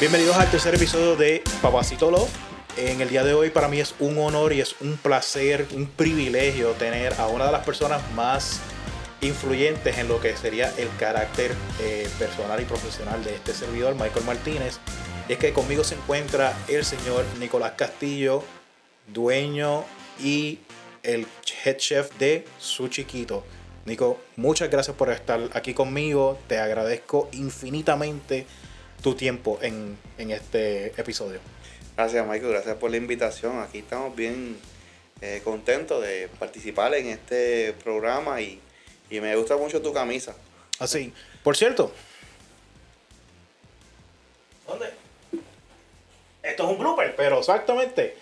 Bienvenidos al tercer episodio de Papacito Love. En el día de hoy para mí es un honor y es un placer, un privilegio tener a una de las personas más influyentes en lo que sería el carácter eh, personal y profesional de este servidor, Michael Martínez. Es que conmigo se encuentra el señor Nicolás Castillo, dueño y el head chef de Su Chiquito. Nico, muchas gracias por estar aquí conmigo. Te agradezco infinitamente tu tiempo en, en este episodio. Gracias, Michael. Gracias por la invitación. Aquí estamos bien eh, contentos de participar en este programa y, y me gusta mucho tu camisa. Así. Por cierto. ¿Dónde? Esto es un blooper, pero exactamente.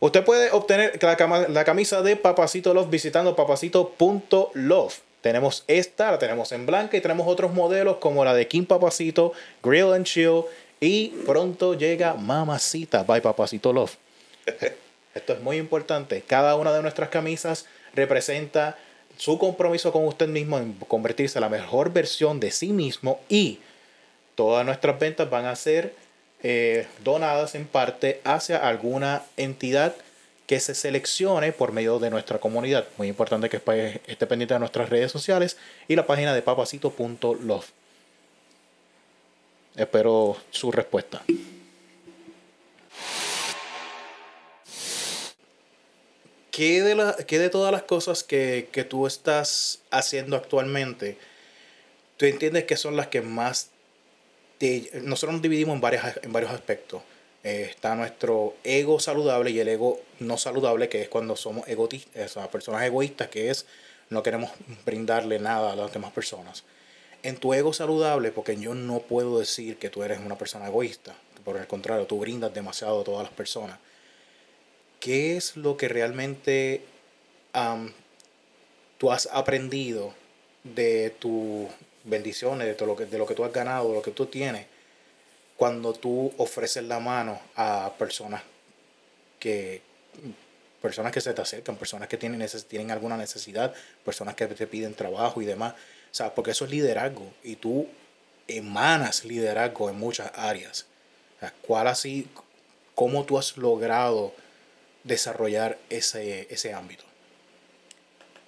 Usted puede obtener la, cama- la camisa de Papacito Love visitando papacito.love. Tenemos esta, la tenemos en blanca y tenemos otros modelos como la de King Papacito, Grill and Chill y pronto llega Mamacita by Papacito Love. Esto es muy importante. Cada una de nuestras camisas representa su compromiso con usted mismo en convertirse en la mejor versión de sí mismo y todas nuestras ventas van a ser eh, donadas en parte hacia alguna entidad que se seleccione por medio de nuestra comunidad. Muy importante que esté pendiente de nuestras redes sociales y la página de papacito.love. Espero su respuesta. ¿Qué de, la- qué de todas las cosas que, que tú estás haciendo actualmente, tú entiendes que son las que más te- nosotros nos dividimos en, en varios aspectos. Eh, está nuestro ego saludable y el ego no saludable, que es cuando somos egoístas, o personas egoístas, que es no queremos brindarle nada a las demás personas. En tu ego saludable, porque yo no puedo decir que tú eres una persona egoísta, por el contrario, tú brindas demasiado a todas las personas. ¿Qué es lo que realmente tú has aprendido de tus bendiciones, de todo lo que, de lo que tú has ganado, de lo que tú tienes, cuando tú ofreces la mano a personas que personas que se te acercan, personas que tienen, tienen alguna necesidad, personas que te piden trabajo y demás. O sea, porque eso es liderazgo y tú emanas liderazgo en muchas áreas. O sea, ¿Cuál así, cómo tú has logrado desarrollar ese, ese ámbito?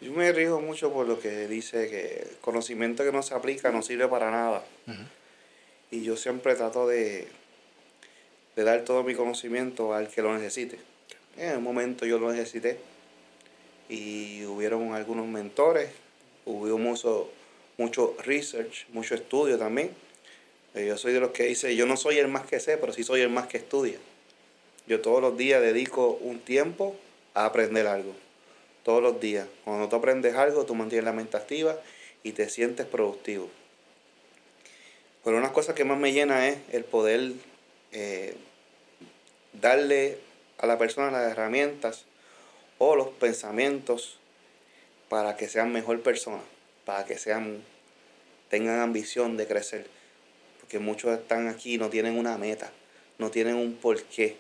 Yo me rijo mucho por lo que dice que el conocimiento que no se aplica no sirve para nada. Y yo siempre trato de, de dar todo mi conocimiento al que lo necesite. En un momento yo lo necesité y hubieron algunos mentores, hubo mucho, mucho research, mucho estudio también. Eh, Yo soy de los que dice, yo no soy el más que sé, pero sí soy el más que estudia. Yo todos los días dedico un tiempo a aprender algo. Todos los días. Cuando tú aprendes algo, tú mantienes la mente activa y te sientes productivo. Pero una cosa que más me llena es el poder eh, darle a la persona las herramientas o los pensamientos para que sean mejor personas, para que sean tengan ambición de crecer. Porque muchos están aquí y no tienen una meta, no tienen un porqué.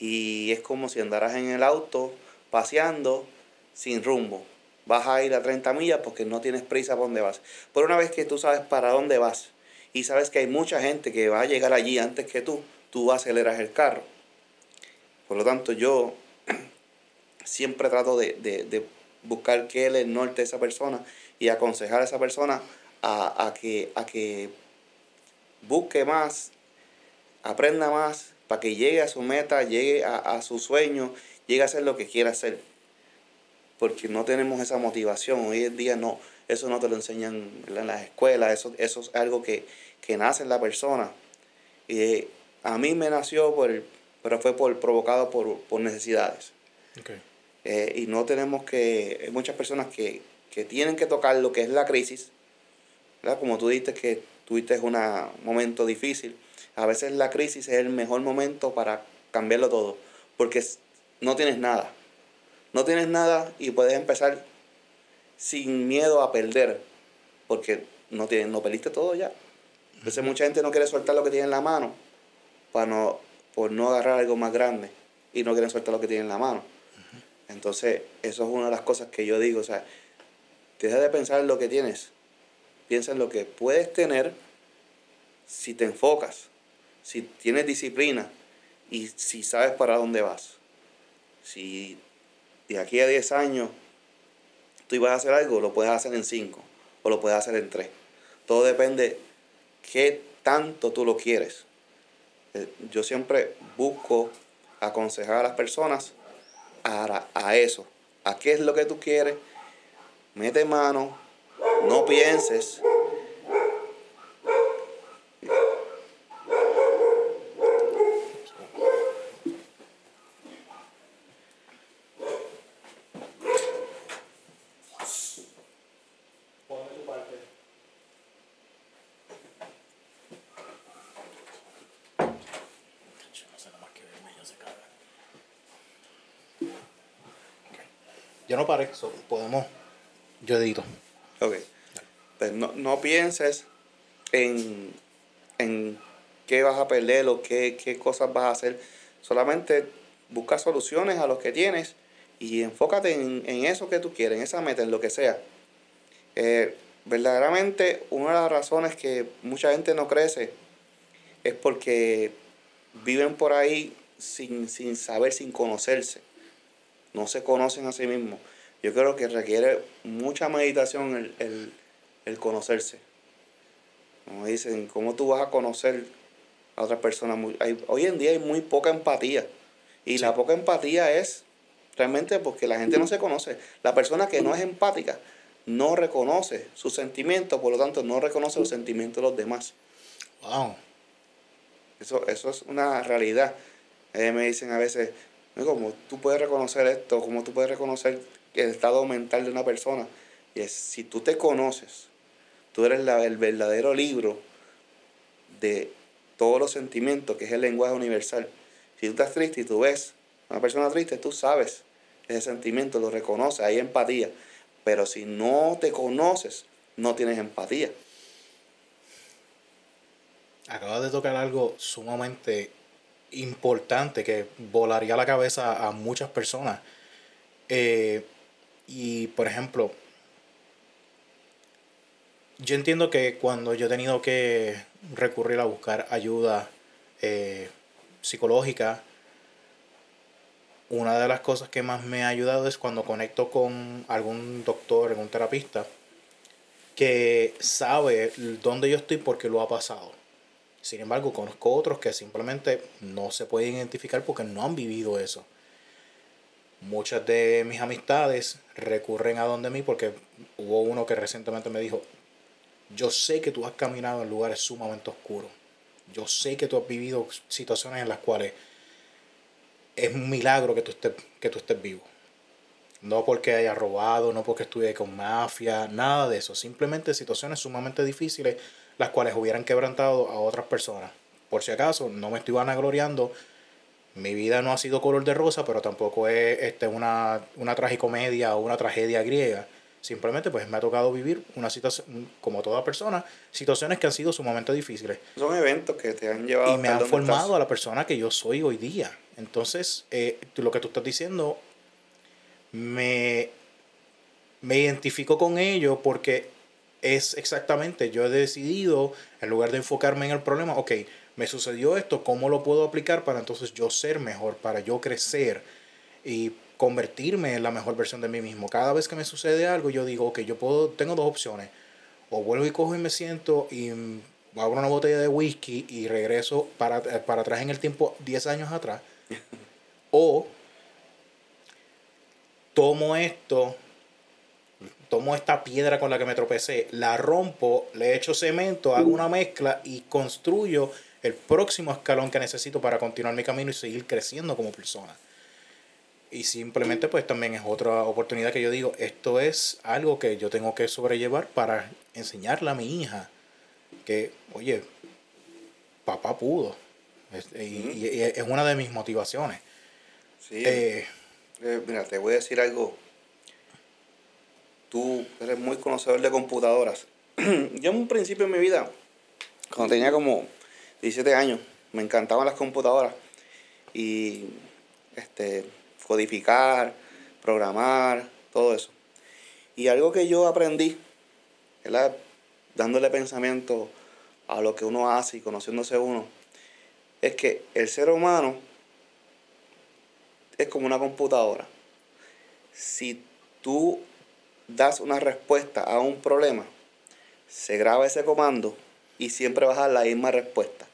Y es como si andaras en el auto paseando sin rumbo. Vas a ir a 30 millas porque no tienes prisa para dónde vas. Pero una vez que tú sabes para dónde vas y sabes que hay mucha gente que va a llegar allí antes que tú, tú aceleras el carro. Por lo tanto, yo siempre trato de, de- de buscar qué es el norte de esa persona y aconsejar a esa persona a, a que, a que busque más, aprenda más, para que llegue a su meta, llegue a, a su sueño, llegue a hacer lo que quiera hacer. Porque no tenemos esa motivación. Hoy en día no, eso no te lo enseñan en las escuelas, eso, eso es algo que, que nace en la persona. Y eh, a mí me nació, por, pero fue por, provocado por, por necesidades. Okay. Eh, y no tenemos que, hay muchas personas que, que tienen que tocar lo que es la crisis, ¿verdad? Como tú dijiste que tuviste un momento difícil, a veces la crisis es el mejor momento para cambiarlo todo, porque no tienes nada, no tienes nada y puedes empezar sin miedo a perder, porque no, tienes, no perdiste todo ya. Entonces mucha gente no quiere soltar lo que tiene en la mano para no, por no agarrar algo más grande y no quieren soltar lo que tienen en la mano. Entonces, eso es una de las cosas que yo digo, o sea, deja de pensar en lo que tienes, piensa en lo que puedes tener si te enfocas. si tienes disciplina y si sabes para dónde vas. Si de aquí a 10 años tú ibas a hacer algo, lo puedes hacer en 5 o lo puedes hacer en 3. Todo depende qué tanto tú lo quieres. Eh, yo siempre busco aconsejar a las personas a, a eso, a qué es lo que tú quieres, mete mano, no pienses. Yo no paré, so, podemos. Ok. Pues no, no pienses en, en qué vas a perder o qué, qué cosas vas a hacer. Solamente busca soluciones a los que tienes y enfócate en, en eso que tú quieres, en esa meta, en lo que sea. Eh, verdaderamente, una de las razones que mucha gente no crece es porque viven por ahí sin, sin saber, sin conocerse. No se conocen a sí mismos. Yo creo que requiere mucha meditación el, el, el conocerse. Como dicen, ¿cómo tú vas a conocer a otras personas? Hay, hoy en día hay muy poca empatía. Y la poca empatía es realmente porque la gente no se conoce. La persona que no es empática no reconoce sus sentimientos, por lo tanto no reconoce los sentimientos de los demás. Wow. Eso, eso es una realidad. Eh, me dicen a veces, ¿cómo tú puedes reconocer esto? ¿Cómo tú puedes reconocer el estado mental de una persona? Y es, si tú te conoces, tú eres la, el verdadero libro de todos los sentimientos, que es el lenguaje universal. Si tú estás triste y tú ves a una persona triste, tú sabes ese sentimiento, lo reconoces, hay empatía. Pero si no te conoces, no tienes empatía. Acabas de tocar algo sumamente importante que volaría la cabeza a muchas personas. Eh, y por ejemplo, yo entiendo que cuando yo he tenido que recurrir a buscar ayuda eh, psicológica, una de las cosas que más me ha ayudado es cuando conecto con algún doctor, algún terapista, que sabe dónde yo estoy porque lo ha pasado. Sin embargo, conozco otros que simplemente no se pueden identificar porque no han vivido eso. Muchas de mis amistades recurren a donde mí porque hubo uno que recientemente me dijo, yo sé que tú has caminado en lugares sumamente oscuros. Yo sé que tú has vivido situaciones en las cuales es un milagro que tú estés, que tú estés vivo. No porque haya robado, no porque estuve con mafia, nada de eso. Simplemente situaciones sumamente difíciles las cuales hubieran quebrantado a otras personas. Por si acaso, no me estoy vanagloriando. Mi vida no ha sido color de rosa, pero tampoco es este, una, una tragicomedia o una tragedia griega. Simplemente pues me ha tocado vivir una situación, como toda persona, situaciones que han sido sumamente difíciles. Son eventos que te han llevado y me han formado a la persona que yo soy hoy día. Entonces, eh, lo que tú estás diciendo, me, me identifico con ello porque es exactamente, yo he decidido, en lugar de enfocarme en el problema, ok, me sucedió esto, ¿cómo lo puedo aplicar para entonces yo ser mejor, para yo crecer? Y convertirme en la mejor versión de mí mismo. Cada vez que me sucede algo, yo digo, ok, yo puedo, tengo dos opciones. O vuelvo y cojo y me siento y abro una botella de whisky y regreso para, para atrás en el tiempo 10 años atrás. o tomo esto, tomo esta piedra con la que me tropecé, la rompo, le echo cemento, hago una mezcla y construyo el próximo escalón que necesito para continuar mi camino y seguir creciendo como persona. Y simplemente pues también es otra oportunidad que yo digo, esto es algo que yo tengo que sobrellevar para enseñarle a mi hija que, oye, papá pudo. y, es una de mis motivaciones. Sí. Eh, eh, mira, te voy a decir algo. Tú eres muy conocedor de computadoras. yo en un principio de mi vida, cuando tenía como 17 años, me encantaban las computadoras. Y este codificar, programar, todo eso. Y algo que yo aprendí, ¿verdad? dándole pensamiento a lo que uno hace y conociéndose uno, es que el ser humano es como una computadora. Si tú das una respuesta a un problema, se graba ese comando y siempre vas a dar la misma respuesta.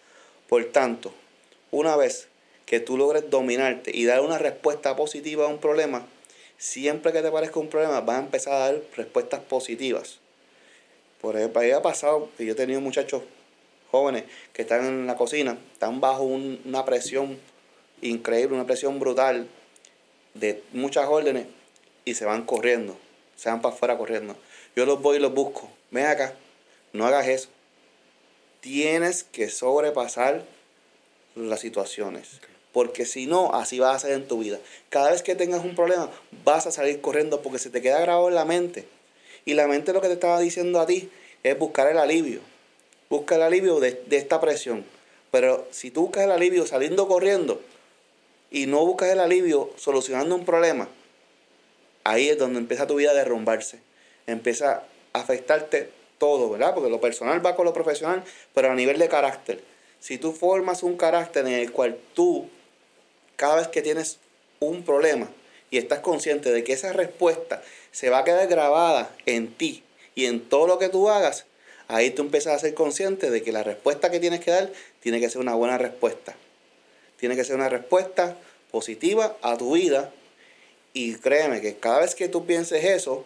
Por tanto, una vez que tú logres dominarte y dar una respuesta positiva a un problema, siempre que te parezca un problema, vas a empezar a dar respuestas positivas. Por ejemplo, ahí ha pasado que yo he tenido muchachos jóvenes que están en la cocina, están bajo una presión increíble, una presión brutal de muchas órdenes y se van corriendo, se van para afuera corriendo. Yo los voy y los busco. Ven acá, no hagas eso. Tienes que sobrepasar las situaciones. Porque si no, así vas a ser en tu vida. Cada vez que tengas un problema, vas a salir corriendo porque se te queda grabado en la mente. Y la mente lo que te estaba diciendo a ti es buscar el alivio. Busca el alivio de, de esta presión. Pero si tú buscas el alivio saliendo corriendo y no buscas el alivio solucionando un problema, ahí es donde empieza tu vida a derrumbarse. Empieza a afectarte todo, ¿verdad? Porque lo personal va con lo profesional, pero a nivel de carácter. Si tú formas un carácter en el cual tú cada vez que tienes un problema y estás consciente de que esa respuesta se va a quedar grabada en ti y en todo lo que tú hagas, ahí tú empiezas a ser consciente de que la respuesta que tienes que dar tiene que ser una buena respuesta. Tiene que ser una respuesta positiva a tu vida. Y créeme que cada vez que tú pienses eso,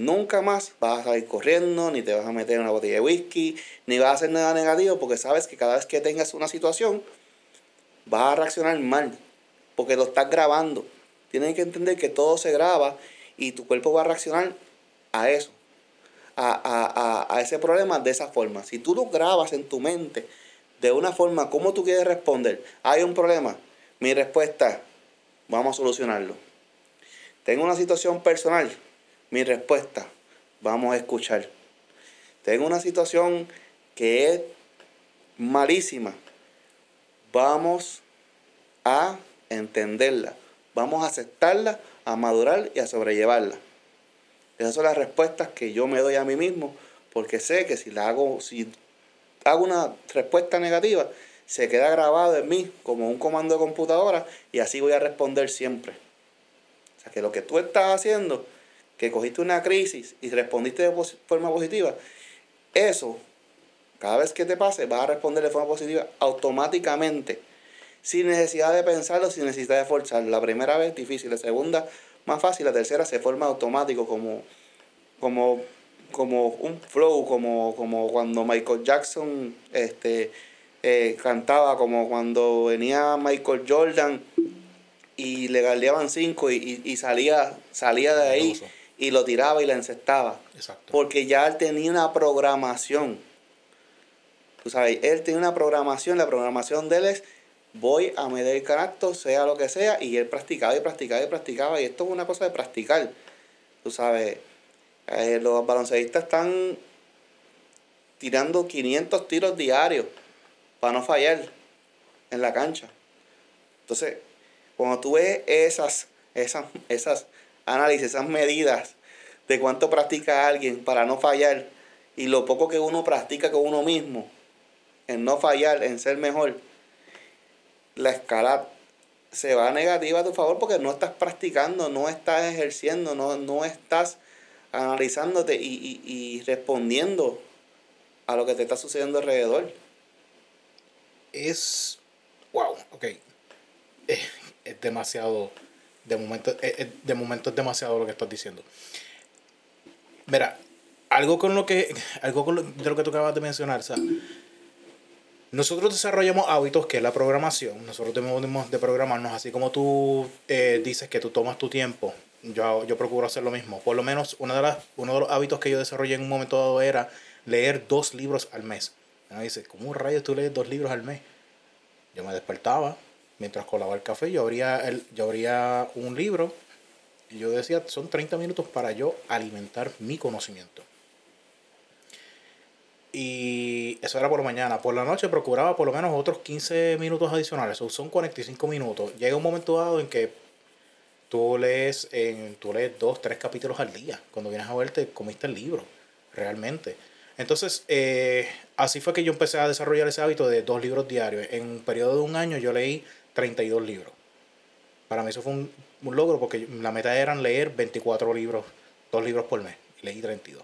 nunca más vas a ir corriendo, ni te vas a meter en una botella de whisky, ni vas a hacer nada negativo, porque sabes que cada vez que tengas una situación, vas a reaccionar mal porque lo estás grabando. Tienes que entender que todo se graba y tu cuerpo va a reaccionar a eso, a, ese problema de esa forma. Si tú lo grabas en tu mente de una forma, ¿cómo tú quieres responder? Hay un problema. Mi respuesta, vamos a solucionarlo. Tengo una situación personal. Mi respuesta, vamos a escuchar. Tengo una situación que es malísima. Vamos a entenderla, vamos a aceptarla, a madurar y a sobrellevarla. Esas son las respuestas que yo me doy a mí mismo, porque sé que si la hago, si hago una respuesta negativa, se queda grabado en mí como un comando de computadora y así voy a responder siempre. O sea que lo que tú estás haciendo, que cogiste una crisis y respondiste de forma positiva, eso, cada vez que te pase, vas a responder de forma positiva automáticamente sin necesidad de pensarlo, sin necesidad de forzarlo. La primera vez difícil, la segunda más fácil, la tercera se forma automático como, como, como un flow, como, como cuando Michael Jackson este, eh, cantaba, como cuando venía Michael Jordan y le galdeaban cinco y, salía, salía de ahí y lo tiraba y la encestaba. Porque ya él tenía una programación. Tú sabes, él tenía una programación, la programación de él es voy a medir el carácter, sea lo que sea, y él practicaba y practicaba y practicaba, y esto es una cosa de practicar. Tú sabes, eh, los baloncelistas están tirando 500 tiros diarios para no fallar en la cancha. Entonces, cuando tú ves esas, esas, esas análisis, esas medidas de cuánto practica alguien para no fallar y lo poco que uno practica con uno mismo en no fallar, en ser mejor, la escala se va negativa a tu favor porque no estás practicando, no estás ejerciendo, no, no estás analizándote y, respondiendo a lo que te está sucediendo alrededor. Es. Wow, ok. Es, demasiado. De momento, es, de momento es demasiado lo que estás diciendo. Mira, algo con lo que. Algo con de lo que tú acabas de mencionar, ¿sabes? Nosotros desarrollamos hábitos que es la programación. Nosotros debemos de programarnos, así como tú eh, dices que tú tomas tu tiempo. Yo, yo procuro hacer lo mismo. Por lo menos una de las, uno de los hábitos que yo desarrollé en un momento dado era leer dos libros al mes. Me dice, ¿cómo rayos tú lees dos libros al mes? Yo me despertaba mientras colaba el café, yo abría, el, yo abría un libro y yo decía, son 30 minutos para yo alimentar mi conocimiento. Y eso era por la mañana. Por la noche procuraba por lo menos otros 15 minutos adicionales. son 45 minutos. Llega un momento dado en que tú lees, en, tú lees dos, tres capítulos al día. Cuando vienes a verte, comiste el libro. Realmente. Entonces, eh, así fue que yo empecé a desarrollar ese hábito de dos libros diarios. En un periodo de un año yo leí 32 libros. Para mí eso fue un, logro porque la meta era leer 24 libros, dos libros por mes. Y leí 32.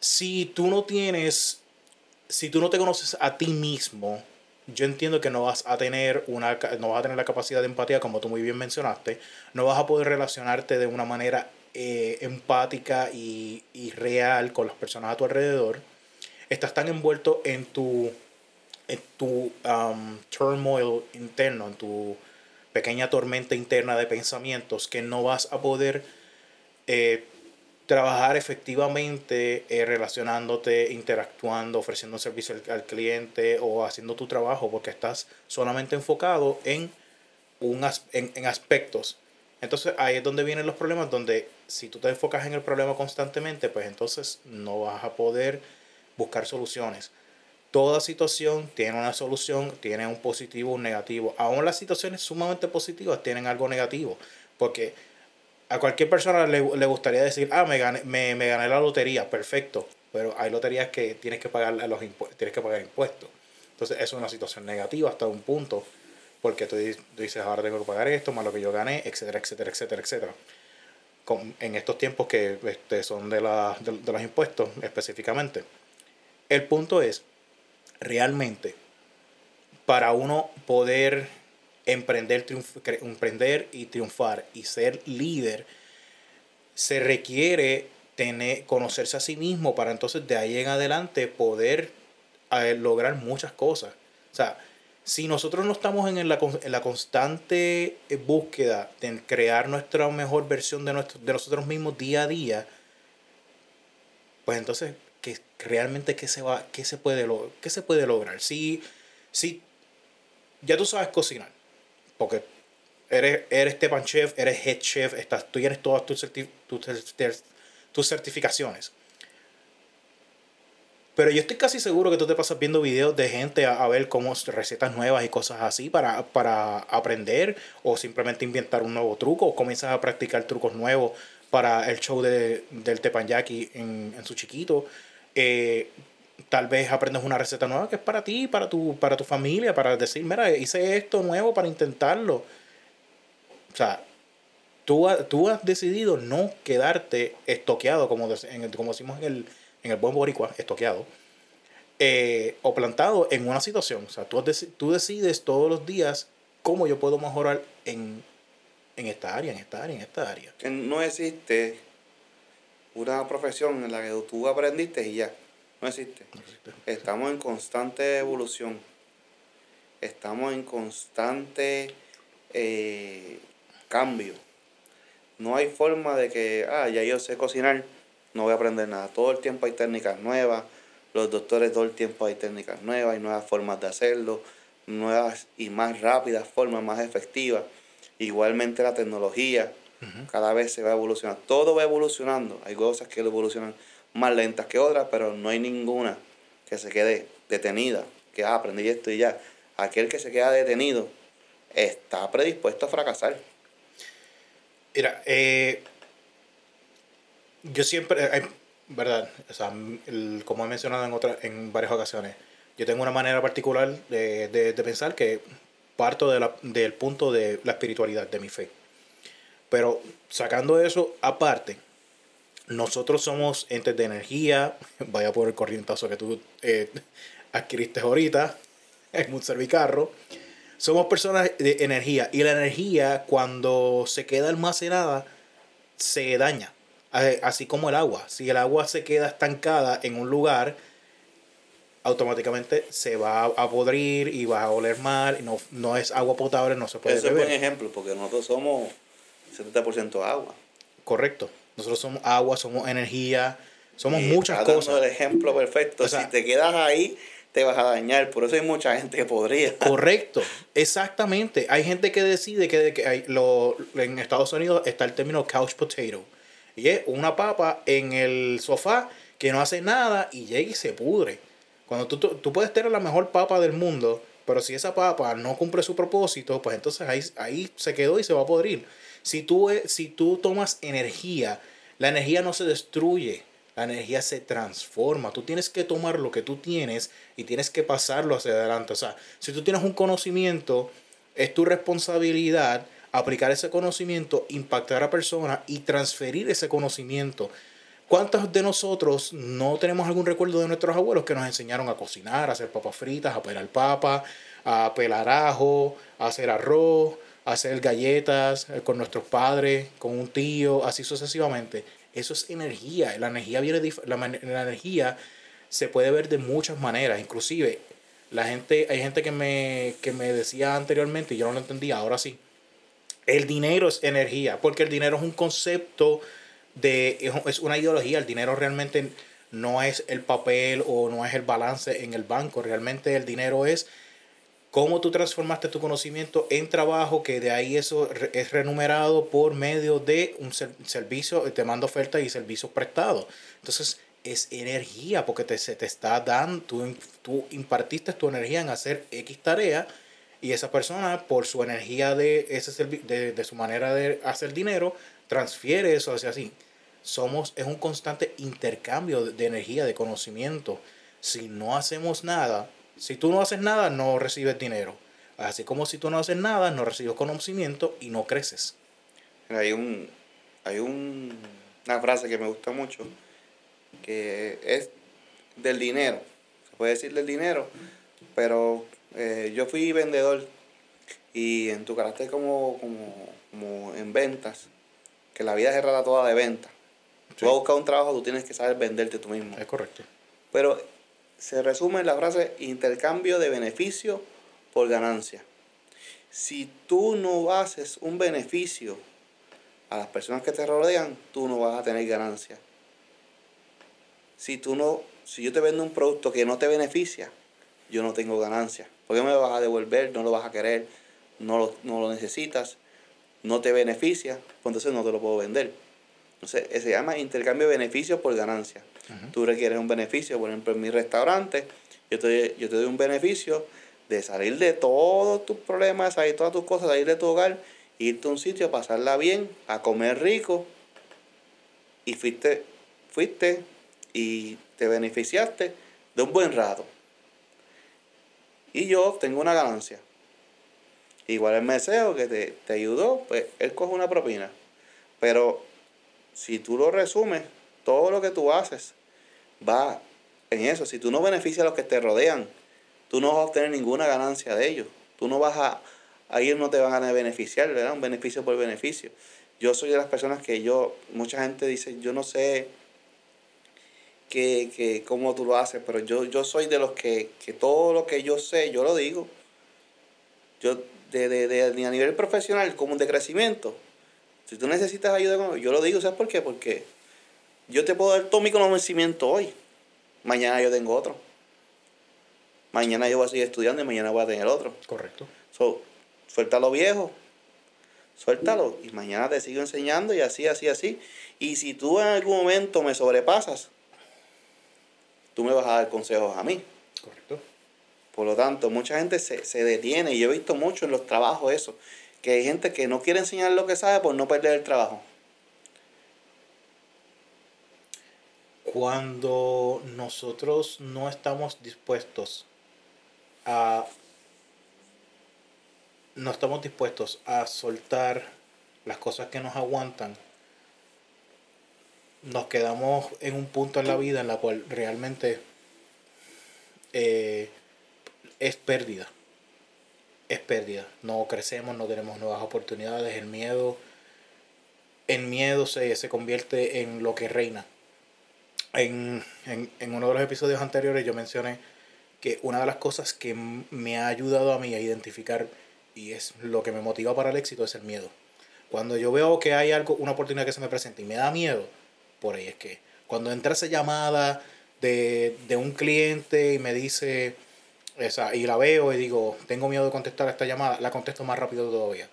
Si tú no tienes, si tú no te conoces a ti mismo, yo entiendo que no vas a tener una no vas a tener la capacidad de empatía como tú muy bien mencionaste no vas a poder relacionarte de una manera eh, empática y, y, real con las personas a tu alrededor estás tan envuelto en tu en tu um, turmoil interno en tu pequeña tormenta interna de pensamientos que no vas a poder eh, trabajar efectivamente eh, relacionándote, interactuando, ofreciendo servicio al, cliente o haciendo tu trabajo porque estás solamente enfocado en, un en, en, aspectos. Entonces ahí es donde vienen los problemas, donde si tú te enfocas en el problema constantemente, pues entonces no vas a poder buscar soluciones. Toda situación tiene una solución, tiene un positivo, un negativo. Aún las situaciones sumamente positivas tienen algo negativo, porque a cualquier persona le, le gustaría decir, ah, me gané, me, me, gané la lotería, perfecto. Pero hay loterías que tienes que pagar los tienes que pagar impuestos. Entonces, es una situación negativa hasta un punto. Porque tú, dices, ahora tengo que pagar esto, más lo que yo gané, etcétera, etcétera, etcétera, etcétera. Con, en estos tiempos que este, son de, la, de los impuestos específicamente. El punto es, realmente, para uno poder emprender, emprender y triunfar y ser líder, se requiere tener, conocerse a sí mismo para entonces de ahí en adelante poder eh, lograr muchas cosas. O sea, si nosotros no estamos en la, en la constante búsqueda de crear nuestra mejor versión de, nuestro, de nosotros mismos día a día, pues entonces, ¿qué, realmente qué se, va, qué se, puede, qué se puede lograr? Si, si ya tú sabes cocinar, porque eres, eres Stepan Chef, eres Head Chef, estás, tú tienes todas tus, tus, certificaciones. Pero yo estoy casi seguro que tú te pasas viendo videos de gente a, ver cómo recetas nuevas y cosas así para, para aprender o simplemente inventar un nuevo truco o comienzas a practicar trucos nuevos para el show de, del Tepanyaki en, en su chiquito. Eh, tal vez aprendes una receta nueva que es para ti, para tu, para tu familia, para decir, mira, hice esto nuevo para intentarlo. O sea, tú, tú has decidido no quedarte estoqueado, como, en, como decimos en el, en el buen boricua, estoqueado, eh, o plantado en una situación. O sea, tú, tú decides todos los días cómo yo puedo mejorar en, en esta área, en esta área, en esta área. Que no existe una profesión en la que tú aprendiste y ya no existe. Estamos en constante evolución. Estamos en constante eh, cambio. No hay forma de que, ah, ya yo sé cocinar, no voy a aprender nada. Todo el tiempo hay técnicas nuevas. Los doctores todo el tiempo hay técnicas nuevas, hay nuevas formas de hacerlo, nuevas y más rápidas formas, más efectivas. Igualmente la tecnología cada vez se va evolucionando. Todo va evolucionando. Hay cosas que evolucionan más lentas que otras, pero no hay ninguna que se quede detenida, que ah, aprendí esto y ya. Aquel que se queda detenido está predispuesto a fracasar. Mira, eh, yo siempre, eh, verdad, o sea, como he mencionado en, otra, en varias ocasiones, yo tengo una manera particular de, de, de pensar que parto de la, del punto de la espiritualidad, de mi fe. Pero sacando eso aparte, nosotros somos entes de energía, vaya por el corrientazo que tú eh, adquiriste ahorita en un servicarro. Somos personas de energía y la energía cuando se queda almacenada se daña, así como el agua. Si el agua se queda estancada en un lugar, automáticamente se va a podrir y va a oler mal, y no, no es agua potable, no se puede Eso es buen ejemplo, porque nosotros somos 70% agua. Correcto. Nosotros somos agua, somos energía, somos muchas cosas. el ejemplo perfecto. si te quedas ahí, te vas a dañar. Por eso hay mucha gente que podría. Correcto, exactamente. Hay gente que decide que, que hay, lo, en Estados Unidos está el término couch potato. Y es una papa en el sofá que no hace nada y llega y se pudre. Cuando tú, tú, puedes tener la mejor papa del mundo, pero si esa papa no cumple su propósito, pues entonces ahí, ahí se quedó y se va a podrir. Si tú, si tú tomas energía, la energía no se destruye. la energía se transforma. Tú tienes que tomar lo que tú tienes y tienes que pasarlo hacia adelante. O sea, si tú tienes un conocimiento, es tu responsabilidad aplicar ese conocimiento, impactar a personas y transferir ese conocimiento. ¿Cuántos de nosotros no tenemos algún recuerdo de nuestros abuelos que nos enseñaron a cocinar, a hacer papas fritas, a pelar papa, a pelar ajo, a hacer arroz, hacer galletas eh, con nuestros padres, con un tío, así sucesivamente? Eso es energía. La energía viene la, la energía se puede ver de muchas maneras, inclusive la gente hay gente que me que me decía anteriormente y yo no lo entendía, ahora sí. El dinero es energía, porque el dinero es un concepto de es una ideología, el dinero realmente no es el papel o no es el balance en el banco, realmente el dinero es cómo tú transformaste tu conocimiento en trabajo, que de ahí eso es remunerado por medio de un servicio, te manda ofertas y servicios prestados. Entonces, es energía, porque te, se te está dando, tú, tú impartiste tu energía en hacer X tarea y esa persona, por su energía de, ese de, de su manera de hacer dinero, transfiere eso hacia así. Somos, es un constante intercambio de energía, de conocimiento. Si no hacemos nada, si tú no haces nada, no recibes dinero. Así como si tú no haces nada, no recibes conocimiento y no creces. Hay un hay un, una frase que me gusta mucho que es del dinero. Se puede decir del dinero, pero eh, yo fui vendedor y en tu carácter como, como, en ventas, que la vida es errada toda de venta. Si Tú vas a buscar un trabajo, tú tienes que saber venderte tú mismo. Es correcto. Pero se resume en la frase intercambio de beneficio por ganancia. Si tú no haces un beneficio a las personas que te rodean, tú no vas a tener ganancia. Si tú no, si yo te vendo un producto que no te beneficia, yo no tengo ganancia. ¿Por qué me lo vas a devolver? No lo vas a querer, no lo, no lo necesitas, no te beneficia, pues entonces no te lo puedo vender. Entonces, se llama intercambio de beneficios por ganancia. Tú requieres un beneficio, por ejemplo, en mi restaurante, yo te, yo te doy un beneficio de salir de todos tus problemas, salir de todas tus cosas, salir de tu hogar, irte a un sitio, pasarla bien, a comer rico, y fuiste, fuiste y te beneficiaste de un buen rato. Y yo tengo una ganancia. Igual el meseo que te, te ayudó, pues él coge una propina. Pero si tú lo resumes, todo lo que tú haces va en eso. Si tú no beneficias a los que te rodean, tú no vas a obtener ninguna ganancia de ellos. Tú no vas a, a ellos no te van a beneficiar, ¿verdad? Un beneficio por beneficio. Yo soy de las personas que yo, mucha gente dice, yo no sé que, que cómo tú lo haces, pero yo, yo soy de los que, que todo lo que yo sé, yo lo digo. Yo, de, de, de, a nivel profesional, como de crecimiento, si tú necesitas ayuda, yo lo digo, ¿sabes por qué? Porque yo te puedo dar todo mi conocimiento hoy. Mañana yo tengo otro. Mañana yo voy a seguir estudiando y mañana voy a tener otro. Correcto. So, suéltalo viejo. Suéltalo. Y mañana te sigo enseñando y así, así, así. Y si tú en algún momento me sobrepasas, tú me vas a dar consejos a mí. Correcto. Por lo tanto, mucha gente se, se detiene. Y yo he visto mucho en los trabajos eso que hay gente que no quiere enseñar lo que sabe por no perder el trabajo. Cuando nosotros no estamos dispuestos a no estamos dispuestos a soltar las cosas que nos aguantan, nos quedamos en un punto en la vida en la cual realmente eh, es pérdida es pérdida. No crecemos, no tenemos nuevas oportunidades, el miedo, el miedo se, se convierte en lo que reina. En, en, en uno de los episodios anteriores yo mencioné que una de las cosas que me ha ayudado a mí a identificar y es lo que me motiva para el éxito es el miedo. Cuando yo veo que hay algo, una oportunidad que se me presenta y me da miedo, por ahí es que cuando entra esa llamada de, de un cliente y me dice, esa, y la veo y digo, tengo miedo de contestar esta llamada, la contesto más rápido todavía.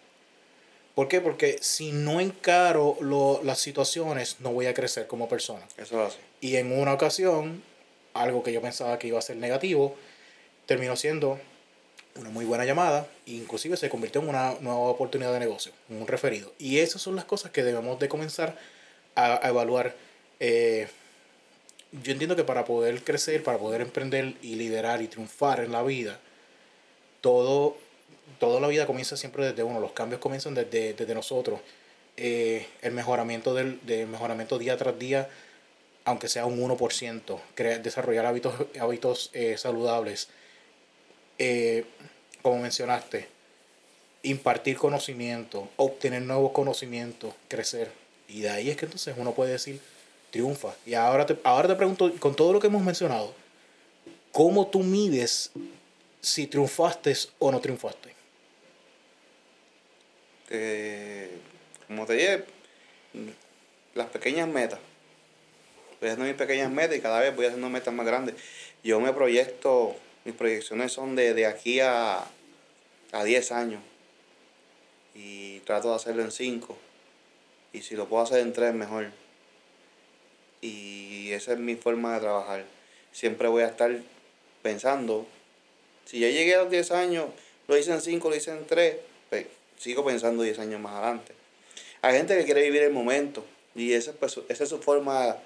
¿Por qué? Porque si no encaro lo, las situaciones, no voy a crecer como persona. Eso lo hace. Y en una ocasión, algo que yo pensaba que iba a ser negativo, terminó siendo una muy buena llamada, e inclusive se convirtió en una nueva oportunidad de negocio, un referido. Y esas son las cosas que debemos de comenzar a, evaluar. Eh, yo entiendo que para poder crecer, para poder emprender y liderar y triunfar en la vida, todo, toda la vida comienza siempre desde uno, los cambios comienzan desde, desde nosotros. Eh, el mejoramiento del, mejoramiento día tras día, aunque sea un 1%, crear, desarrollar hábitos, hábitos eh, saludables. Eh, como mencionaste, impartir conocimiento, obtener nuevos conocimientos, crecer. Y de ahí es que entonces uno puede decir, triunfa. Y ahora te, ahora te pregunto, con todo lo que hemos mencionado, ¿cómo tú mides si triunfaste o no triunfaste? Eh, como te dije, las pequeñas metas. Voy haciendo mis pequeñas metas y cada vez voy haciendo metas más grandes. Yo me proyecto, mis proyecciones son de, de aquí a, a 10 años. Y trato de hacerlo en 5. Y si lo puedo hacer en 3, mejor. Y esa es mi forma de trabajar. Siempre voy a estar pensando, si ya llegué a los 10 años, lo hice en 5, lo hice en 3, pues sigo pensando 10 años más adelante. Hay gente que quiere vivir el momento y esa, pues, esa es su forma,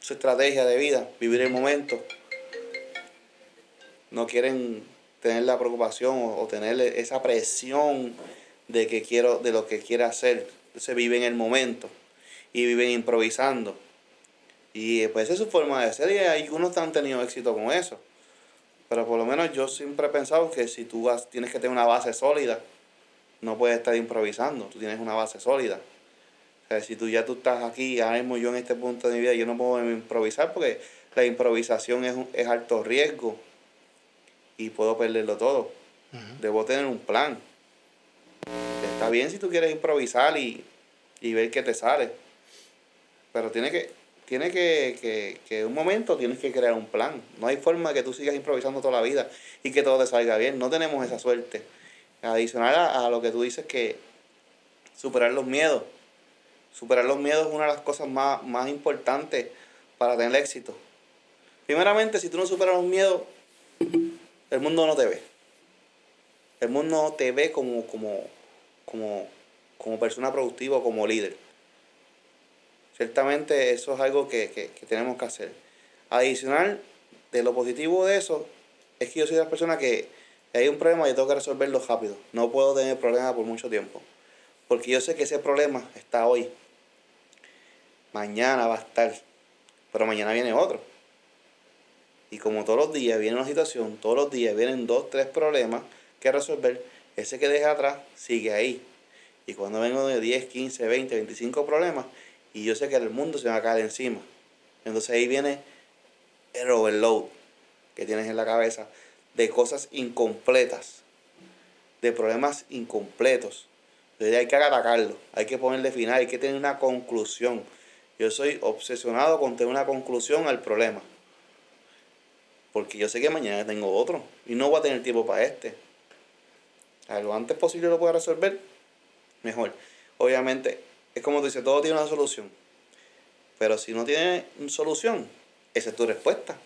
su estrategia de vida, vivir el momento. No quieren tener la preocupación o, tener esa presión de que quiero, de lo que quiere hacer. Se vive en el momento y viven improvisando. Y pues esa es su forma de ser y algunos han tenido éxito con eso. Pero por lo menos yo siempre he pensado que si tú vas, tienes que tener una base sólida, no puedes estar improvisando, tú tienes una base sólida. O sea, si tú ya tú estás aquí, ahora mismo yo en este punto de mi vida, yo no puedo improvisar porque la improvisación es, es alto riesgo y puedo perderlo todo. Debo tener un plan. Está bien si tú quieres improvisar y, y ver qué te sale, pero tiene que, tiene que, que, que un momento tienes que crear un plan. No hay forma que tú sigas improvisando toda la vida y que todo te salga bien. No tenemos esa suerte. Adicional a, lo que tú dices que superar los miedos. Superar los miedos es una de las cosas más, más importantes para tener éxito. Primeramente, si tú no superas los miedos, el mundo no te ve. El mundo no te ve como, como, como, como persona productiva o como líder. Ciertamente eso es algo que, que, que tenemos que hacer. Adicional, de lo positivo de eso, es que yo soy la persona que hay un problema y tengo que resolverlo rápido. No puedo tener problema por mucho tiempo. Porque yo sé que ese problema está hoy. Mañana va a estar. Pero mañana viene otro. Y como todos los días viene una situación, todos los días vienen dos, tres problemas que resolver, ese que deja atrás sigue ahí. Y cuando vengo de 10, 15, 20, 25 problemas, y yo sé que el mundo se me va a caer encima. Entonces ahí viene el overload que tienes en la cabeza de cosas incompletas, de problemas incompletos. Entonces hay que atacarlo, hay que ponerle final, hay que tener una conclusión. Yo soy obsesionado con tener una conclusión al problema. Porque yo sé que mañana tengo otro y no voy a tener tiempo para este. A lo antes posible lo pueda resolver, mejor. Obviamente, es como dice, todo tiene una solución. Pero si no tiene solución, esa es tu respuesta.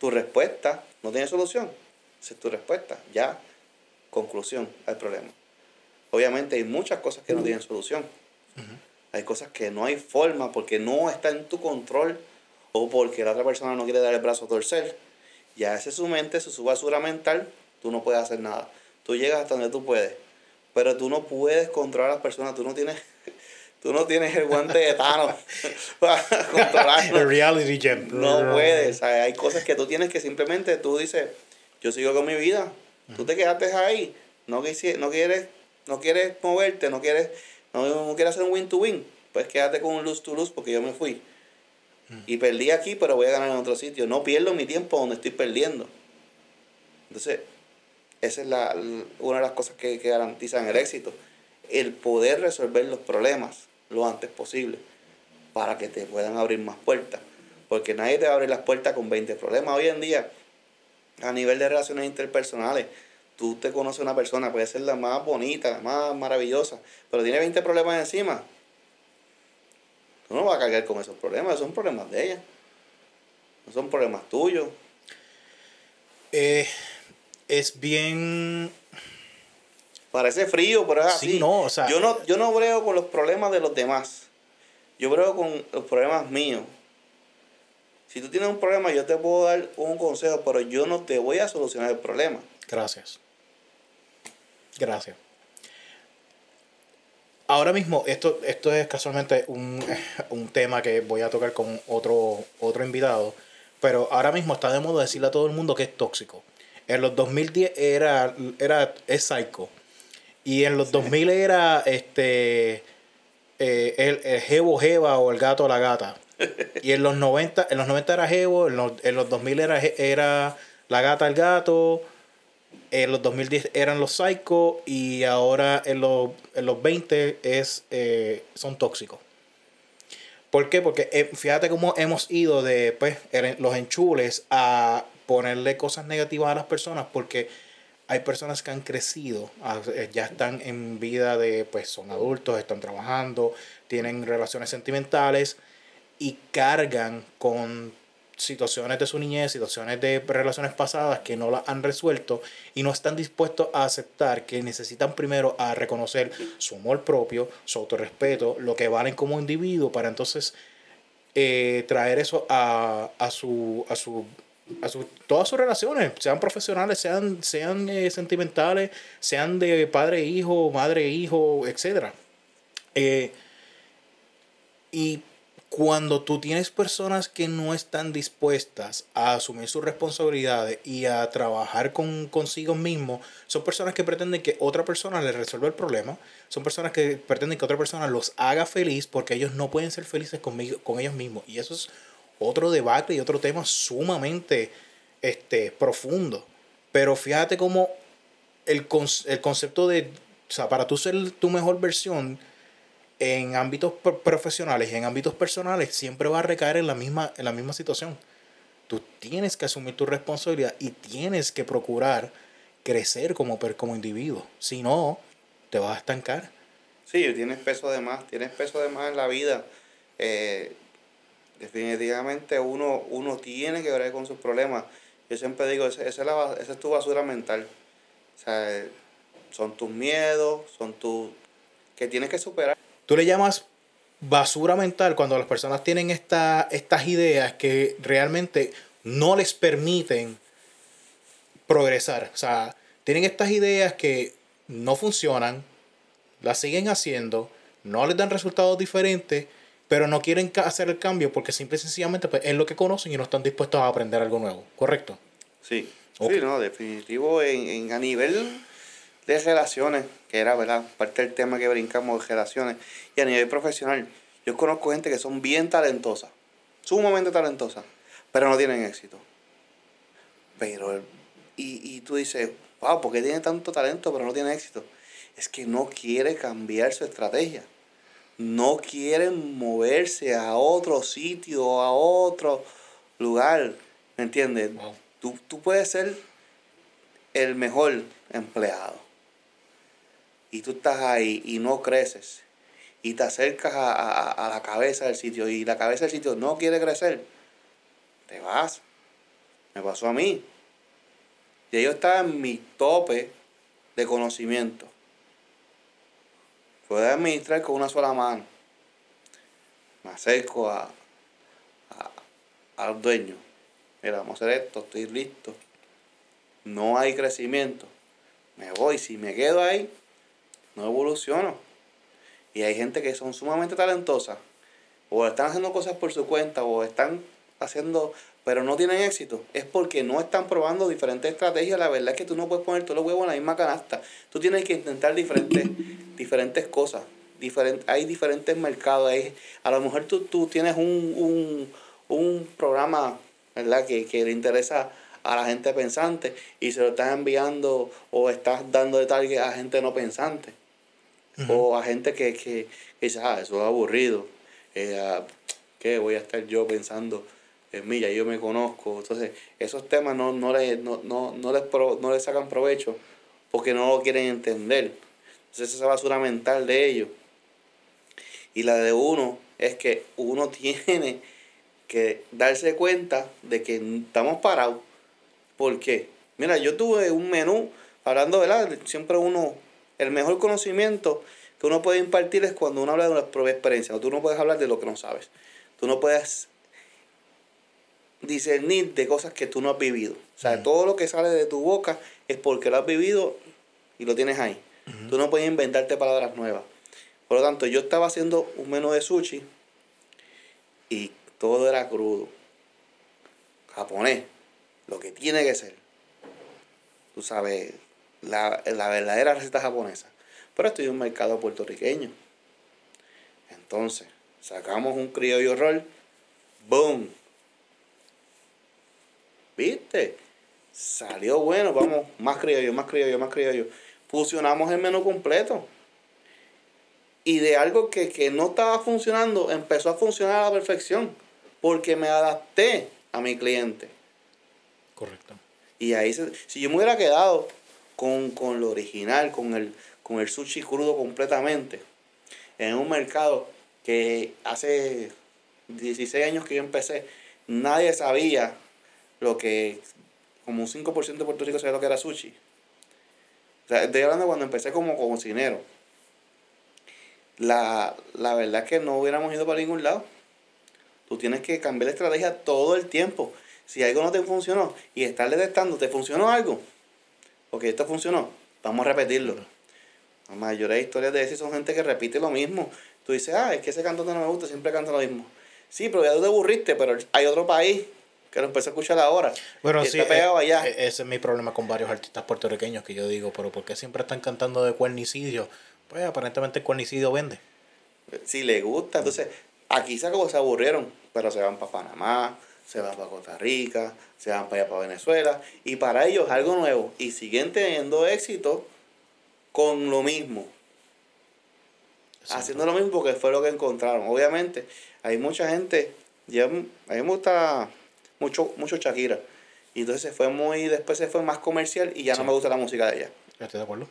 Tu respuesta no tiene solución. Esa es tu respuesta. Ya, conclusión al problema. Obviamente hay muchas cosas que no tienen solución. Hay cosas que no hay forma porque no está en tu control o porque la otra persona no quiere dar el brazo a torcer. Ya ese es su mente, su basura mental, tú no puedes hacer nada. Tú llegas hasta donde tú puedes. Pero tú no puedes controlar a las personas, tú no tienes Tú no tienes el guante de Thanos para controlarlo. El reality gem. No puedes. Hay cosas que tú tienes que simplemente tú dices, yo sigo con mi vida. Tú te quedaste ahí. No, no, quieres, no quieres moverte, no quieres, no, quieres hacer un win to win. Pues quédate con un lose to lose porque yo me fui. Y perdí aquí, pero voy a ganar en otro sitio. No pierdo mi tiempo donde estoy perdiendo. Entonces, esa es la, una de las cosas que, que garantizan el éxito. El poder resolver los problemas lo antes posible para que te puedan abrir más puertas. Porque nadie te abre las puertas con 20 problemas. Hoy en día, a nivel de relaciones interpersonales, tú te conoces una persona, puede ser la más bonita, la más maravillosa, pero tiene 20 problemas encima. Tú no vas a cargar con esos problemas, son problemas de ella. No son problemas tuyos. Eh, es bien Parece frío, pero es así. no, yo no, yo no brego con los problemas de los demás. Yo brego con los problemas míos. Si tú tienes un problema, yo te puedo dar un consejo, pero yo no te voy a solucionar el problema. Gracias. Gracias. Ahora mismo, esto, esto es casualmente un, un tema que voy a tocar con otro, otro invitado, pero ahora mismo está de moda decirle a todo el mundo que es tóxico. En los 2010 era, era es psycho. Y en los 2000 era este eh, el, el jevo jeva o el gato la gata. Y en los 90, en los 90 era jevo, en los, en los 2000 era, era la gata el gato, en los 2010 eran los psycho y ahora en los, en los 20 es, eh, son tóxicos. ¿Por qué? Porque eh, fíjate cómo hemos ido de pues, los enchules a ponerle cosas negativas a las personas porque hay personas que han crecido, eh, ya están en vida de, pues son adultos, están trabajando, tienen relaciones sentimentales y cargan con situaciones de su niñez, situaciones de relaciones pasadas que no las han resuelto y no están dispuestos a aceptar que necesitan primero a reconocer su amor propio, su autorrespeto, lo que valen como individuo para entonces eh, traer eso a, a, su, a su a su, todas sus relaciones, sean profesionales, sean, sean eh, sentimentales, sean de padre e hijo, madre e hijo, etc. Eh, y cuando tú tienes personas que no están dispuestas a asumir sus responsabilidades y a trabajar con consigo mismos, son personas que pretenden que otra persona les resuelva el problema, son personas que pretenden que otra persona los haga feliz porque ellos no pueden ser felices conmigo, con ellos mismos. Y eso es otro debate y otro tema sumamente este, profundo. Pero fíjate cómo el, el concepto de, o sea, para tú ser tu mejor versión en ámbitos profesionales y en ámbitos personales, siempre va a recaer en la misma, en la misma situación. Tú tienes que asumir tu responsabilidad y tienes que procurar crecer como, como individuo. Si no, te vas a estancar. Sí, tienes peso de más, tienes peso de más en la vida. Eh, definitivamente uno, uno tiene que ver con sus problemas. Yo siempre digo, esa, es, la, esa es tu basura mental. O sea, son tus miedos, son tus... que tienes que superar. Tú le llamas basura mental cuando las personas tienen esta, estas ideas que realmente no les permiten progresar. O sea, tienen estas ideas que no funcionan, las siguen haciendo, no les dan resultados diferentes pero no quieren hacer el cambio porque simple y sencillamente pues, es lo que conocen y no están dispuestos a aprender algo nuevo, ¿correcto? Sí, sí, no, definitivo en, en, a nivel de relaciones, que era, ¿verdad? Parte del tema que brincamos de relaciones, y a nivel profesional, yo conozco gente que son bien talentosas, sumamente talentosas, pero no tienen éxito. Pero, y, y tú dices, wow, ¿por qué tiene tanto talento pero no tiene éxito? Es que no quiere cambiar su estrategia no quieren moverse a otro sitio, a otro lugar. ¿Me entiendes? Tú, puedes ser el mejor empleado. Y tú estás ahí y no creces. Y te acercas a, la cabeza del sitio y la cabeza del sitio no quiere crecer. Te vas. Me pasó a mí. Y yo estaba en mi tope de conocimiento. Puedo administrar con una sola mano. Me acerco a, al dueño. Mira, vamos a hacer esto, estoy listo. No hay crecimiento. Me voy. Si me quedo ahí, no evoluciono. Y hay gente que son sumamente talentosas. O están haciendo cosas por su cuenta. O están haciendo pero no tienen éxito, es porque no están probando diferentes estrategias. La verdad es que tú no puedes poner todos los huevos en la misma canasta. Tú tienes que intentar diferentes, diferentes cosas. hay diferentes mercados. a lo mejor tú, tú tienes un, programa ¿verdad? Que, que, le interesa a la gente pensante y se lo estás enviando o estás dando de target a gente no pensante. O a gente que, que, dice, ah, eso es aburrido. Eh, ah, ¿Qué voy a estar yo pensando? En mí, ya yo me conozco. Entonces, esos temas no, no, les, no, no, no, les no les sacan provecho porque no lo quieren entender. Entonces, esa basura mental de ellos. Y la de uno es que uno tiene que darse cuenta de que estamos parados. ¿Por qué? Mira, yo tuve un menú, hablando, ¿verdad? Siempre uno, el mejor conocimiento que uno puede impartir es cuando uno habla de una propia experiencia. Tú no puedes hablar de lo que no sabes. Tú no puedes discernir de cosas que tú no has vivido. O sea, todo lo que sale de tu boca es porque lo has vivido y lo tienes ahí. Tú no puedes inventarte palabras nuevas. Por lo tanto, yo estaba haciendo un menú de sushi y todo era crudo. Japonés. Lo que tiene que ser. Tú sabes, la, la verdadera receta japonesa. Pero estoy en un mercado puertorriqueño. Entonces, sacamos un criollo roll. ¡Boom! ¿Viste? Salió bueno, vamos, más criollo, más criollo, más criollo. Fusionamos el menú completo. Y de algo que, que no estaba funcionando, empezó a funcionar a la perfección. Porque me adapté a mi cliente. Correcto. Y ahí, si yo me hubiera quedado con, con lo original, con el, con el sushi crudo completamente, en un mercado que hace 16 años que yo empecé, nadie sabía lo que, como un 5% de Puerto Rico sabía lo que era sushi. O sea, estoy hablando cuando empecé como cocinero. La, la verdad es que no hubiéramos ido para ningún lado. Tú tienes que cambiar la estrategia todo el tiempo. Si algo no te funcionó y estar detectando, ¿te funcionó algo? Porque esto funcionó, vamos a repetirlo. La mayoría de historias de ese son gente que repite lo mismo. Tú dices, ah, es que ese cantante no me gusta, siempre canta lo mismo. Sí, pero ya tú te aburriste, pero hay otro país que lo empecé a escuchar ahora. Bueno, sí, está pegado allá. E-, ese es mi problema con varios artistas puertorriqueños que yo digo, pero ¿por qué siempre están cantando de cuernicidio? Pues aparentemente el cuernicidio vende. Si le gusta, entonces aquí se, se aburrieron, pero se van para Panamá, se van para Costa Rica, se van para allá para Venezuela, y para ellos algo nuevo, y siguen teniendo éxito con lo mismo. Haciendo lo mismo porque fue lo que encontraron. Obviamente, hay mucha gente, ya, a mí me gusta mucho, mucho Shakira, y entonces se fue muy, después se fue más comercial y ya no me gusta la música de ella. Estoy de acuerdo.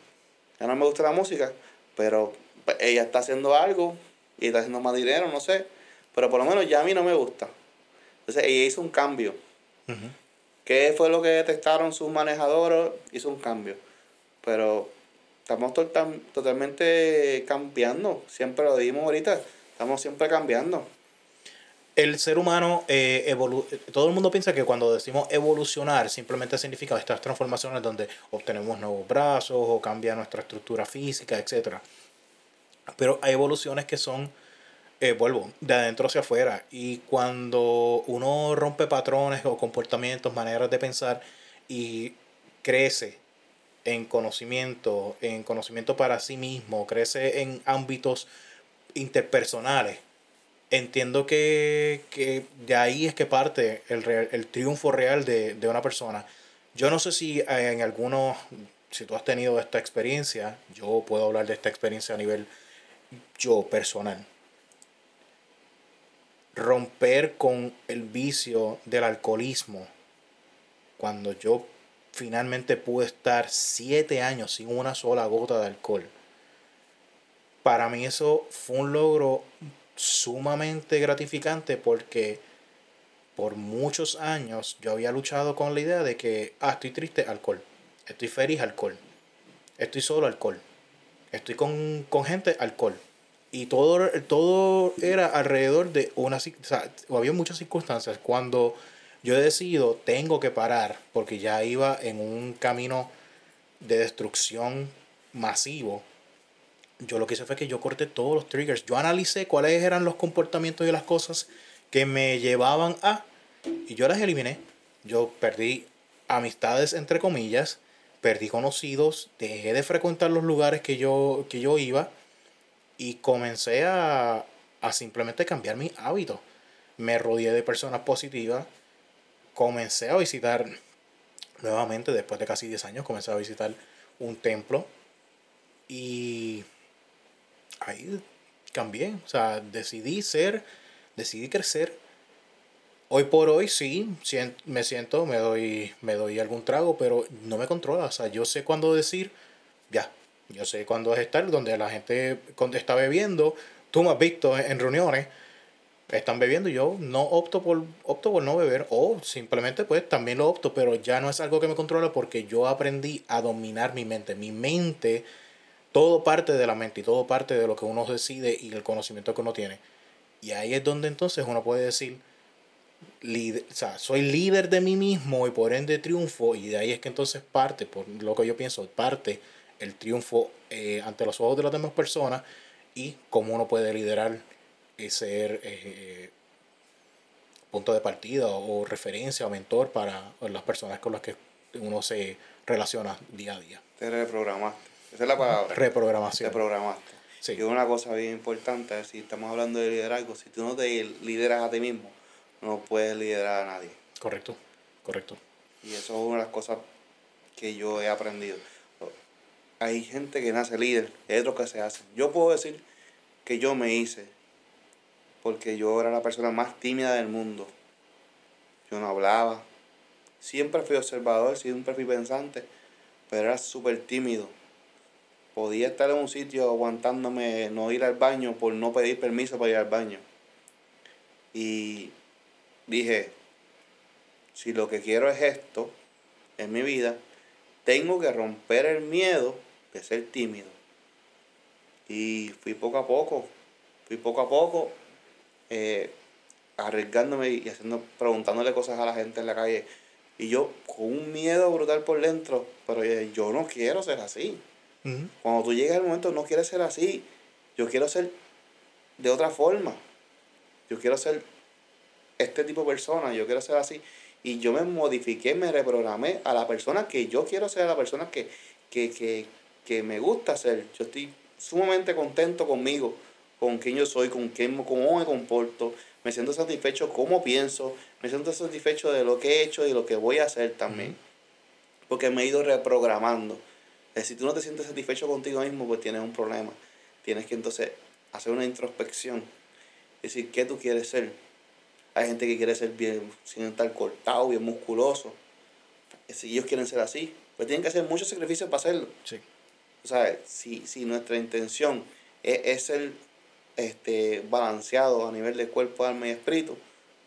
Ya no me gusta la música, pero pues, ella está haciendo algo y está haciendo más dinero, no sé. Pero por lo menos ya a mí no me gusta. Entonces ella hizo un cambio. ¿Qué fue lo que detectaron sus manejadores? Hizo un cambio. Pero estamos totalmente cambiando. Siempre lo dijimos ahorita. Estamos siempre cambiando. El ser humano, eh, todo el mundo piensa que cuando decimos evolucionar simplemente significa estas transformaciones donde obtenemos nuevos brazos o cambia nuestra estructura física, etc. Pero hay evoluciones que son eh, vuelvo, de adentro hacia afuera. Y cuando uno rompe patrones o comportamientos, maneras de pensar y crece en conocimiento, en conocimiento para sí mismo, crece en ámbitos interpersonales, entiendo que, que de ahí es que parte el, el triunfo real de, de una persona. Yo no sé si en algunos, si tú has tenido esta experiencia, yo puedo hablar de esta experiencia a nivel yo personal romper con el vicio del alcoholismo. Cuando yo finalmente pude estar siete años sin una sola gota de alcohol. Para mí eso fue un logro sumamente gratificante porque por muchos años yo había luchado con la idea de que, ah, estoy triste, alcohol. Estoy feliz, alcohol. Estoy solo, alcohol. Estoy con, con gente, alcohol y todo, todo era alrededor de una... O había muchas circunstancias. Cuando yo he decidido, tengo que parar, porque ya iba en un camino de destrucción masivo, yo lo que hice fue que yo corté todos los triggers. Yo analicé cuáles eran los comportamientos y las cosas que me llevaban a... Y yo las eliminé. Yo perdí amistades, entre comillas, perdí conocidos, dejé de frecuentar los lugares que yo, que yo iba y comencé a, simplemente cambiar mi hábito. Me rodeé de personas positivas, comencé a visitar nuevamente, después de casi 10 años, comencé a visitar un templo y ahí cambié, o sea, decidí ser, decidí crecer. Hoy por hoy sí, me siento, me doy, me doy algún trago, pero no me controla, o sea, yo sé cuándo decir, ya, yo sé cuándo es estar donde la gente está bebiendo. Tú me has visto en reuniones, están bebiendo y yo no opto por, opto por no beber o simplemente pues también lo opto, pero ya no es algo que me controla porque yo aprendí a dominar mi mente. Mi mente, todo parte de la mente y todo parte de lo que uno decide y el conocimiento que uno tiene. Y ahí es donde entonces uno puede decir, líder, o sea, soy líder de mí mismo y por ende triunfo y de ahí es que entonces parte, por lo que yo pienso, parte el triunfo eh, ante los ojos de las demás personas y cómo uno puede liderar y ser eh, punto de partida o referencia o mentor para las personas con las que uno se relaciona día a día. Te reprogramaste. Esa es la palabra. Reprogramación. Te programaste. Sí. Y una cosa bien importante, si estamos hablando de liderazgo, si tú no te lideras a ti mismo, no puedes liderar a nadie. Correcto, correcto. Y eso es una de las cosas que yo he aprendido. Hay gente que nace líder, hay otros que se hacen. Yo puedo decir que yo me hice, porque yo era la persona más tímida del mundo. Yo no hablaba. Siempre fui observador, siempre fui pensante, pero era súper tímido. Podía estar en un sitio aguantándome no ir al baño por no pedir permiso para ir al baño. Y dije, si lo que quiero es esto en mi vida, tengo que romper el miedo de ser tímido. Y fui poco a poco, fui poco a poco eh, arriesgándome y haciendo, preguntándole cosas a la gente en la calle. Y yo con un miedo brutal por dentro, pero yo no quiero ser así. Cuando tú llegas al momento no quieres ser así. Yo quiero ser de otra forma. Yo quiero ser este tipo de persona, yo quiero ser así. Y yo me modifiqué, me reprogramé a la persona que yo quiero ser, a la persona que, que, me gusta ser. Yo estoy sumamente contento conmigo, con quién yo soy, con quién, cómo me comporto. Me siento satisfecho cómo pienso, me siento satisfecho de lo que he hecho y lo que voy a hacer también. Porque me he ido reprogramando. Si tú no te sientes satisfecho contigo mismo, pues tienes un problema. Tienes que entonces hacer una introspección. Es decir, ¿qué tú quieres ser? Hay gente que quiere ser bien, sin estar cortado, bien musculoso. Si ellos quieren ser así, pues tienen que hacer muchos sacrificios para hacerlo. Sí. O sea, si, si nuestra intención es, ser este, balanceado a nivel de cuerpo, alma y espíritu,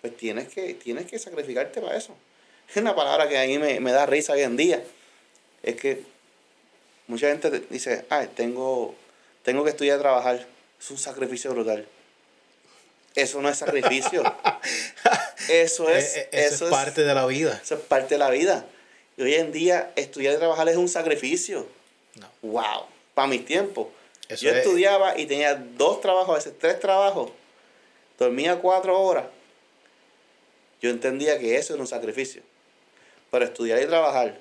pues tienes que, tienes que sacrificarte para eso. Es una palabra que a mí me, me da risa hoy en día. Es que mucha gente dice, ay, tengo, tengo que estudiar a trabajar. Es un sacrificio brutal. Eso no es sacrificio. eso es, eh, eh, eso, es parte de la vida. Eso es parte de la vida. Y hoy en día estudiar y trabajar es un sacrificio. No. Wow. Para mi tiempo. Yo estudiaba y tenía dos trabajos, a veces tres trabajos. Dormía cuatro horas. Yo entendía que eso era un sacrificio. Para estudiar y trabajar.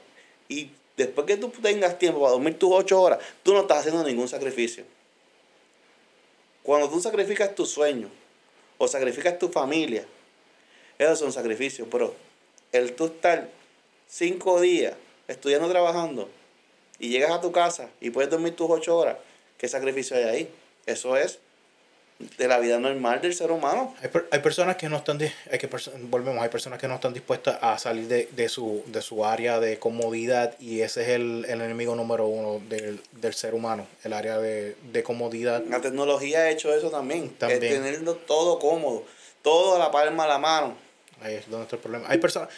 Y después que tú tengas tiempo para dormir tus ocho horas, tú no estás haciendo ningún sacrificio. Cuando tú sacrificas tu sueño, o sacrificas tu familia. Esos son sacrificios, pero el tú estar cinco días estudiando, trabajando, y llegas a tu casa y puedes dormir tus ocho horas, ¿qué sacrificio hay ahí? Eso es de la vida normal del ser humano. Hay, hay personas que no están, hay que volvemos, hay personas que no están dispuestas a salir de, de, su, de su área de comodidad y ese es el, el enemigo número uno del, del, ser humano, el área de, de, comodidad. La tecnología ha hecho eso también, también. teniendo todo cómodo, todo a la palma de la mano. Ahí es donde está el problema. Hay personas,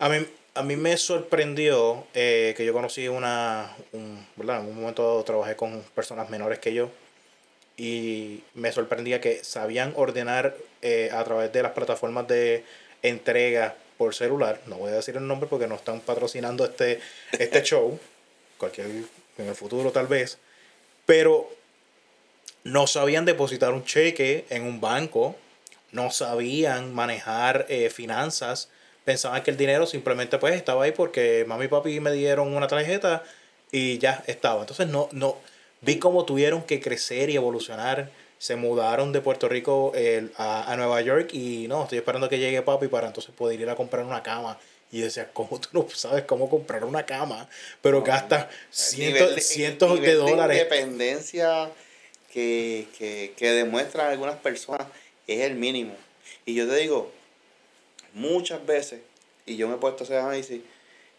a mí, a mí me sorprendió eh, que yo conocí una, un, ¿verdad? En un momento trabajé con personas menores que yo y me sorprendía que sabían ordenar eh, a través de las plataformas de entrega por celular. No voy a decir el nombre porque no están patrocinando este, este show. Cualquier, en el futuro tal vez. Pero no sabían depositar un cheque en un banco. No sabían manejar eh, finanzas. Pensaban que el dinero simplemente pues estaba ahí porque mami y papi me dieron una tarjeta y ya estaba. Entonces no, no, Vi cómo tuvieron que crecer y evolucionar. Se mudaron de Puerto Rico a, a, Nueva York y no, estoy esperando que llegue papi para entonces poder ir a comprar una cama. Y decía, ¿cómo tú no sabes cómo comprar una cama? Pero gastas cientos, cientos de dólares. La independencia que, que, que demuestran algunas personas es el mínimo. Y yo te digo, muchas veces, y yo me he puesto a hacer análisis,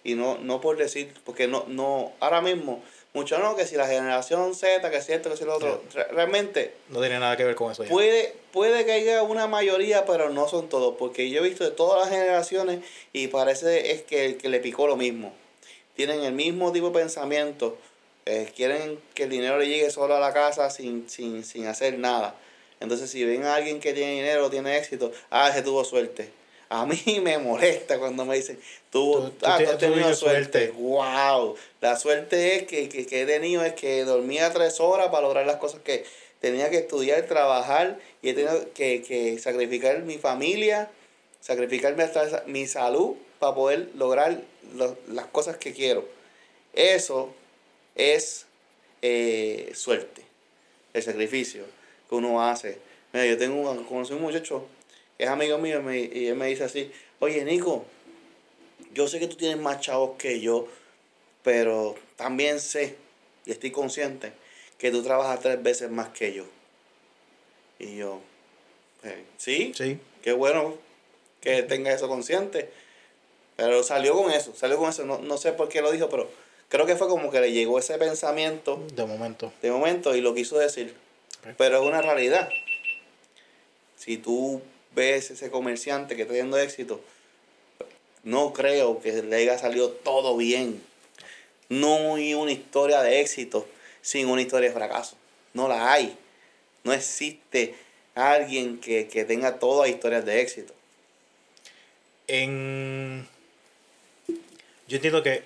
y no, no por decir, porque no, no, ahora mismo mucho no, que si la generación Z, que si esto, que si lo otro. Realmente. No tiene nada que ver con eso. Puede, puede que haya una mayoría, pero no son todos. Porque yo he visto de todas las generaciones y parece es que el que le picó lo mismo. Tienen el mismo tipo de pensamiento. Eh, quieren que el dinero le llegue solo a la casa sin, sin, sin hacer nada. Entonces, si ven a alguien que tiene dinero, tiene éxito, ah, ese tuvo suerte. A mí me molesta cuando me dicen, tú, ah, tú has tenido suerte. ¡Wow! La suerte es que, que, que he tenido es que dormía tres horas para lograr las cosas que tenía que estudiar, trabajar y he tenido que, que sacrificar mi familia, sacrificar mi salud para poder lograr las cosas que quiero. Eso es eh, suerte, el sacrificio que uno hace. Mira, yo tengo conocí un muchacho es amigo mío y él me dice así, oye Nico, yo sé que tú tienes más chavos que yo, pero también sé y estoy consciente que tú trabajas tres veces más que yo. Y yo, eh, sí, sí, qué bueno que tenga eso consciente. Pero salió con eso, salió con eso. No, no sé por qué lo dijo, pero creo que fue como que le llegó ese pensamiento. De momento. De momento y lo quiso decir. Pero es una realidad. Si tú ves ese comerciante que está teniendo éxito, no creo que le haya salido todo bien. No hay una historia de éxito sin una historia de fracaso. No la hay. No existe alguien que, que tenga todas historias de éxito. En yo entiendo que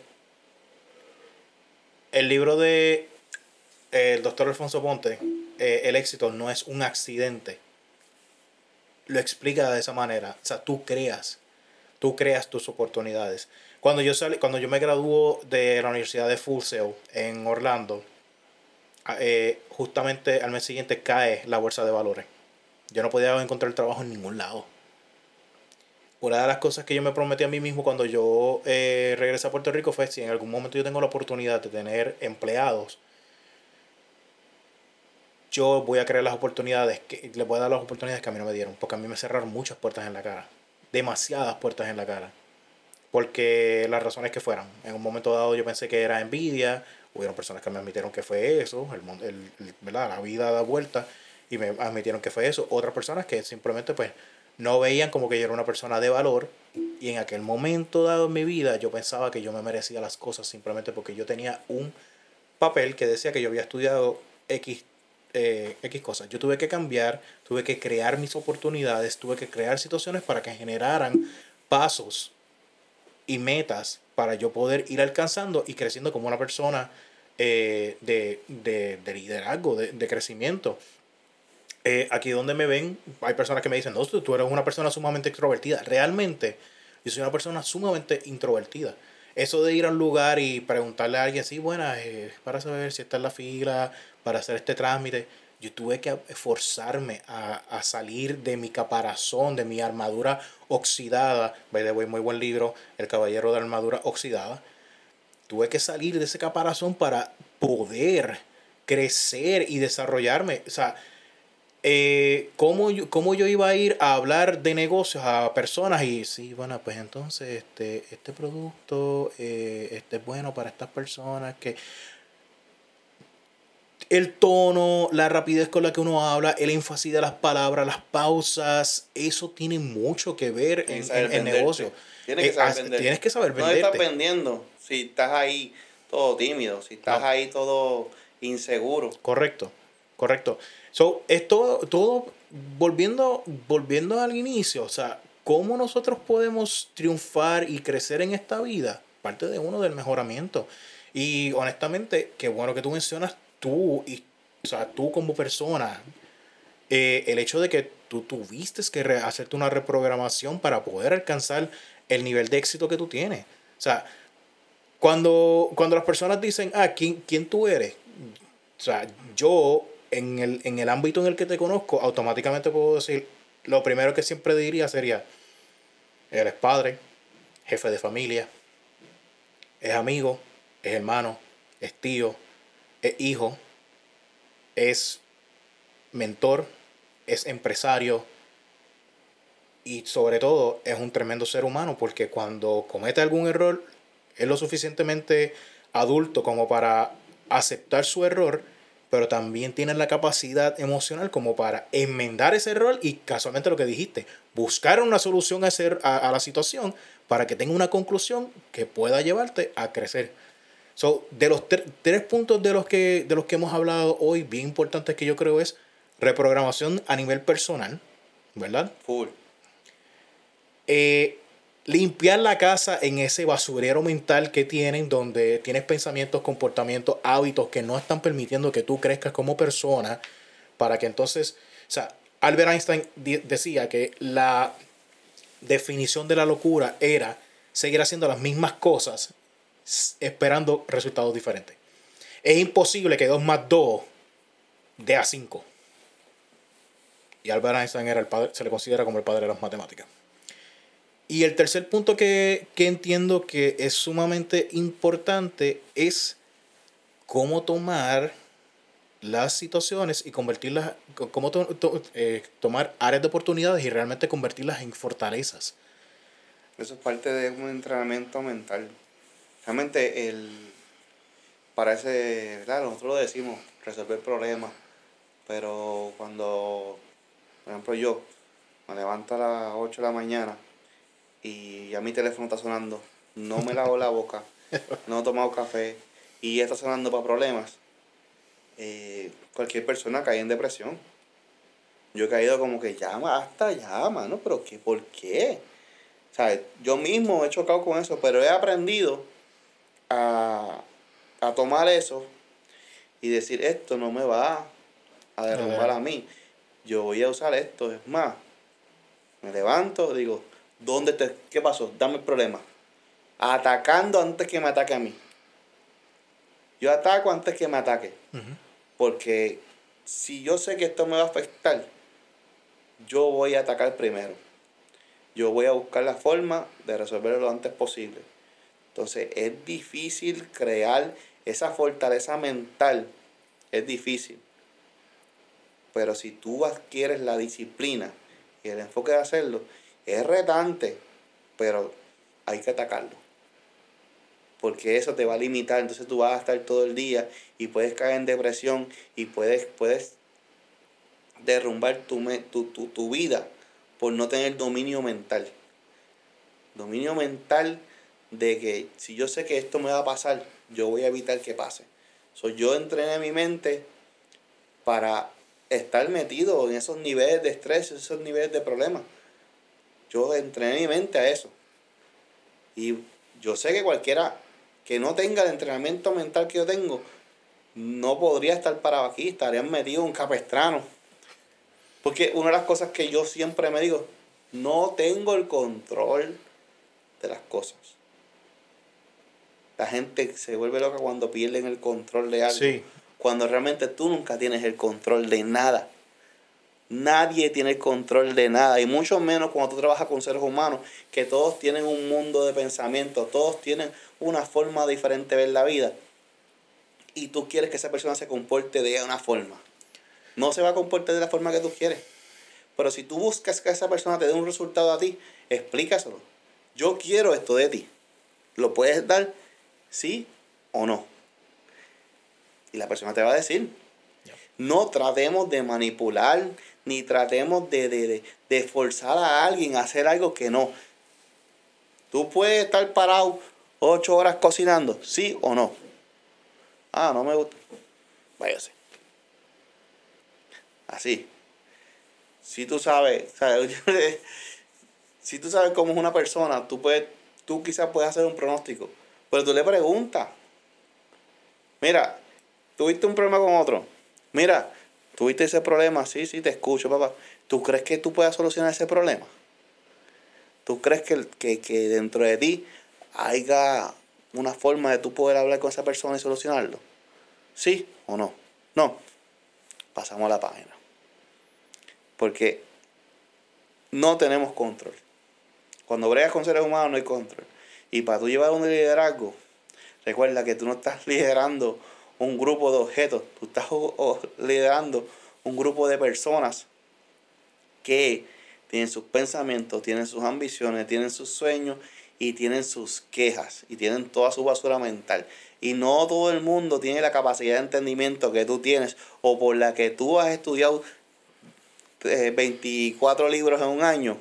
el libro de eh, el doctor Alfonso Ponte, eh, El éxito no es un accidente, lo explica de esa manera. O sea, tú creas, tú creas tus oportunidades. Cuando yo, salí, cuando yo me graduó de la Universidad de Full Sail en Orlando, eh, justamente al mes siguiente cae la bolsa de valores. Yo no podía encontrar trabajo en ningún lado una de las cosas que yo me prometí a mí mismo cuando yo eh, regresé a Puerto Rico fue si en algún momento yo tengo la oportunidad de tener empleados, yo voy a crear las oportunidades, que les voy a dar las oportunidades que a mí no me dieron, porque a mí me cerraron muchas puertas en la cara, demasiadas puertas en la cara, porque las razones que fueran. En un momento dado yo pensé que era envidia, hubieron personas que me admitieron que fue eso, el, el, ¿verdad? la vida da vuelta y me admitieron que fue eso, otras personas que simplemente pues no veían como que yo era una persona de valor y en aquel momento dado en mi vida yo pensaba que yo me merecía las cosas simplemente porque yo tenía un papel que decía que yo había estudiado X, eh, X cosas. Yo tuve que cambiar, tuve que crear mis oportunidades, tuve que crear situaciones para que generaran pasos y metas para yo poder ir alcanzando y creciendo como una persona eh, de, liderazgo, de, de crecimiento. Eh, aquí donde me ven, hay personas que me dicen, no, tú eres una persona sumamente extrovertida. Realmente, yo soy una persona sumamente introvertida. Eso de ir a un lugar y preguntarle a alguien, sí, bueno, eh, para saber si está en la fila, para hacer este trámite, yo tuve que esforzarme a, a salir de mi caparazón, de mi armadura oxidada. By the muy buen libro, El Caballero de Armadura Oxidada. Tuve que salir de ese caparazón para poder crecer y desarrollarme. O sea, eh, ¿cómo, yo, ¿cómo yo iba a ir a hablar de negocios a personas? Y sí, bueno, pues entonces este, este producto eh, este es bueno para estas personas que el tono, la rapidez con la que uno habla, el énfasis de las palabras, las pausas, eso tiene mucho que ver en, el negocio. Tienes que saber vender. Tienes que saber. No estás vendiendo si estás ahí todo tímido, si estás ahí todo inseguro. Correcto, correcto. So, esto todo volviendo, volviendo al inicio, o sea, ¿cómo nosotros podemos triunfar y crecer en esta vida? Parte de uno del mejoramiento. Y honestamente, qué bueno que tú mencionas tú, y, o sea, tú como persona, eh, el hecho de que tú tuviste que hacerte una reprogramación para poder alcanzar el nivel de éxito que tú tienes. O sea, cuando, cuando las personas dicen, ah, ¿quién, ¿quién tú eres? O sea, yo en el, en el ámbito en el que te conozco, automáticamente puedo decir, lo primero que siempre diría sería, eres padre, jefe de familia, es amigo, es hermano, es tío, es hijo, es mentor, es empresario y sobre todo es un tremendo ser humano porque cuando comete algún error es lo suficientemente adulto como para aceptar su error pero también tienen la capacidad emocional como para enmendar ese error y casualmente lo que dijiste, buscar una solución a, a, la situación para que tenga una conclusión que pueda llevarte a crecer. So, de los tres puntos de los, que, de los que hemos hablado hoy, bien importantes que yo creo es reprogramación a nivel personal, ¿verdad? Full. eh, limpiar la casa en ese basurero mental que tienen, donde tienes pensamientos, comportamientos, hábitos que no están permitiendo que tú crezcas como persona, para que entonces, o sea, Albert Einstein decía que la definición de la locura era seguir haciendo las mismas cosas esperando resultados diferentes. Es imposible que 2 más 2 dé a 5. Y Albert Einstein era el padre, se le considera como el padre de las matemáticas. Y el tercer punto que, entiendo que es sumamente importante es cómo tomar las situaciones y convertirlas, cómo eh, tomar áreas de oportunidades y realmente convertirlas en fortalezas. Eso es parte de un entrenamiento mental. Realmente el parece, claro, nosotros lo decimos, resolver problemas, pero cuando, por ejemplo, yo me levanto a las 8 de la mañana y ya mi teléfono está sonando, no me lavo la boca, no he tomado café y ya está sonando para problemas, eh, cualquier persona cae en depresión. Yo he caído como que llama, hasta llama, ¿no? Pero ¿qué? ¿Por qué? O sea, yo mismo he chocado con eso, pero he aprendido a, a tomar eso y decir, esto no me va a derrumbar a mí. Yo voy a usar esto. Es más, me levanto, digo, ¿Dónde te, ¿Qué pasó? Dame el problema. Atacando antes que me ataque a mí. Yo ataco antes que me ataque. Porque si yo sé que esto me va a afectar, yo voy a atacar primero. Yo voy a buscar la forma de resolverlo lo antes posible. Entonces es difícil crear esa fortaleza mental. Es difícil. Pero si tú adquieres la disciplina y el enfoque de hacerlo, es retante, pero hay que atacarlo. Porque eso te va a limitar, entonces tú vas a estar todo el día y puedes caer en depresión y puedes, puedes derrumbar tu, tu, tu vida por no tener dominio mental. Dominio mental de que si yo sé que esto me va a pasar, yo voy a evitar que pase. So, yo entrené mi mente para estar metido en esos niveles de estrés, esos niveles de problemas. Yo entrené mi mente a eso. Y yo sé que cualquiera que no tenga el entrenamiento mental que yo tengo, no podría estar parado aquí, estaría metido un capestrano. Porque una de las cosas que yo siempre me digo, no tengo el control de las cosas. La gente se vuelve loca cuando pierden el control de algo. Cuando realmente tú nunca tienes el control de nada. Nadie tiene el control de nada, y mucho menos cuando tú trabajas con seres humanos, que todos tienen un mundo de pensamiento, todos tienen una forma diferente de ver la vida. Y tú quieres que esa persona se comporte de una forma. No se va a comportar de la forma que tú quieres. Pero si tú buscas que esa persona te dé un resultado a ti, explícaselo. Yo quiero esto de ti. ¿Lo puedes dar? ¿Sí o no? Y la persona te va a decir. No tratemos de manipular ni tratemos de, forzar a alguien a hacer algo que no. Tú puedes estar parado ocho horas cocinando, sí o no. Ah, no me gusta. Váyase. Así. Si tú sabes, si tú sabes cómo es una persona, tú puedes, tú quizás puedes hacer un pronóstico. Pero tú le preguntas. Mira, tuviste un problema con otro. Mira, ¿Tuviste ese problema? Sí, sí, te escucho, papá. ¿Tú crees que tú puedas solucionar ese problema? ¿Tú crees que, que, dentro de ti haya una forma de tú poder hablar con esa persona y solucionarlo? ¿Sí o no? No. Pasamos a la página. Porque no tenemos control. Cuando bregas con seres humanos no hay control. Y para tú llevar un liderazgo, recuerda que tú no estás liderando un grupo de objetos, tú estás liderando un grupo de personas que tienen sus pensamientos, tienen sus ambiciones, tienen sus sueños y tienen sus quejas y tienen toda su basura mental. Y no todo el mundo tiene la capacidad de entendimiento que tú tienes o por la que tú has estudiado 24 eh, libros en un año.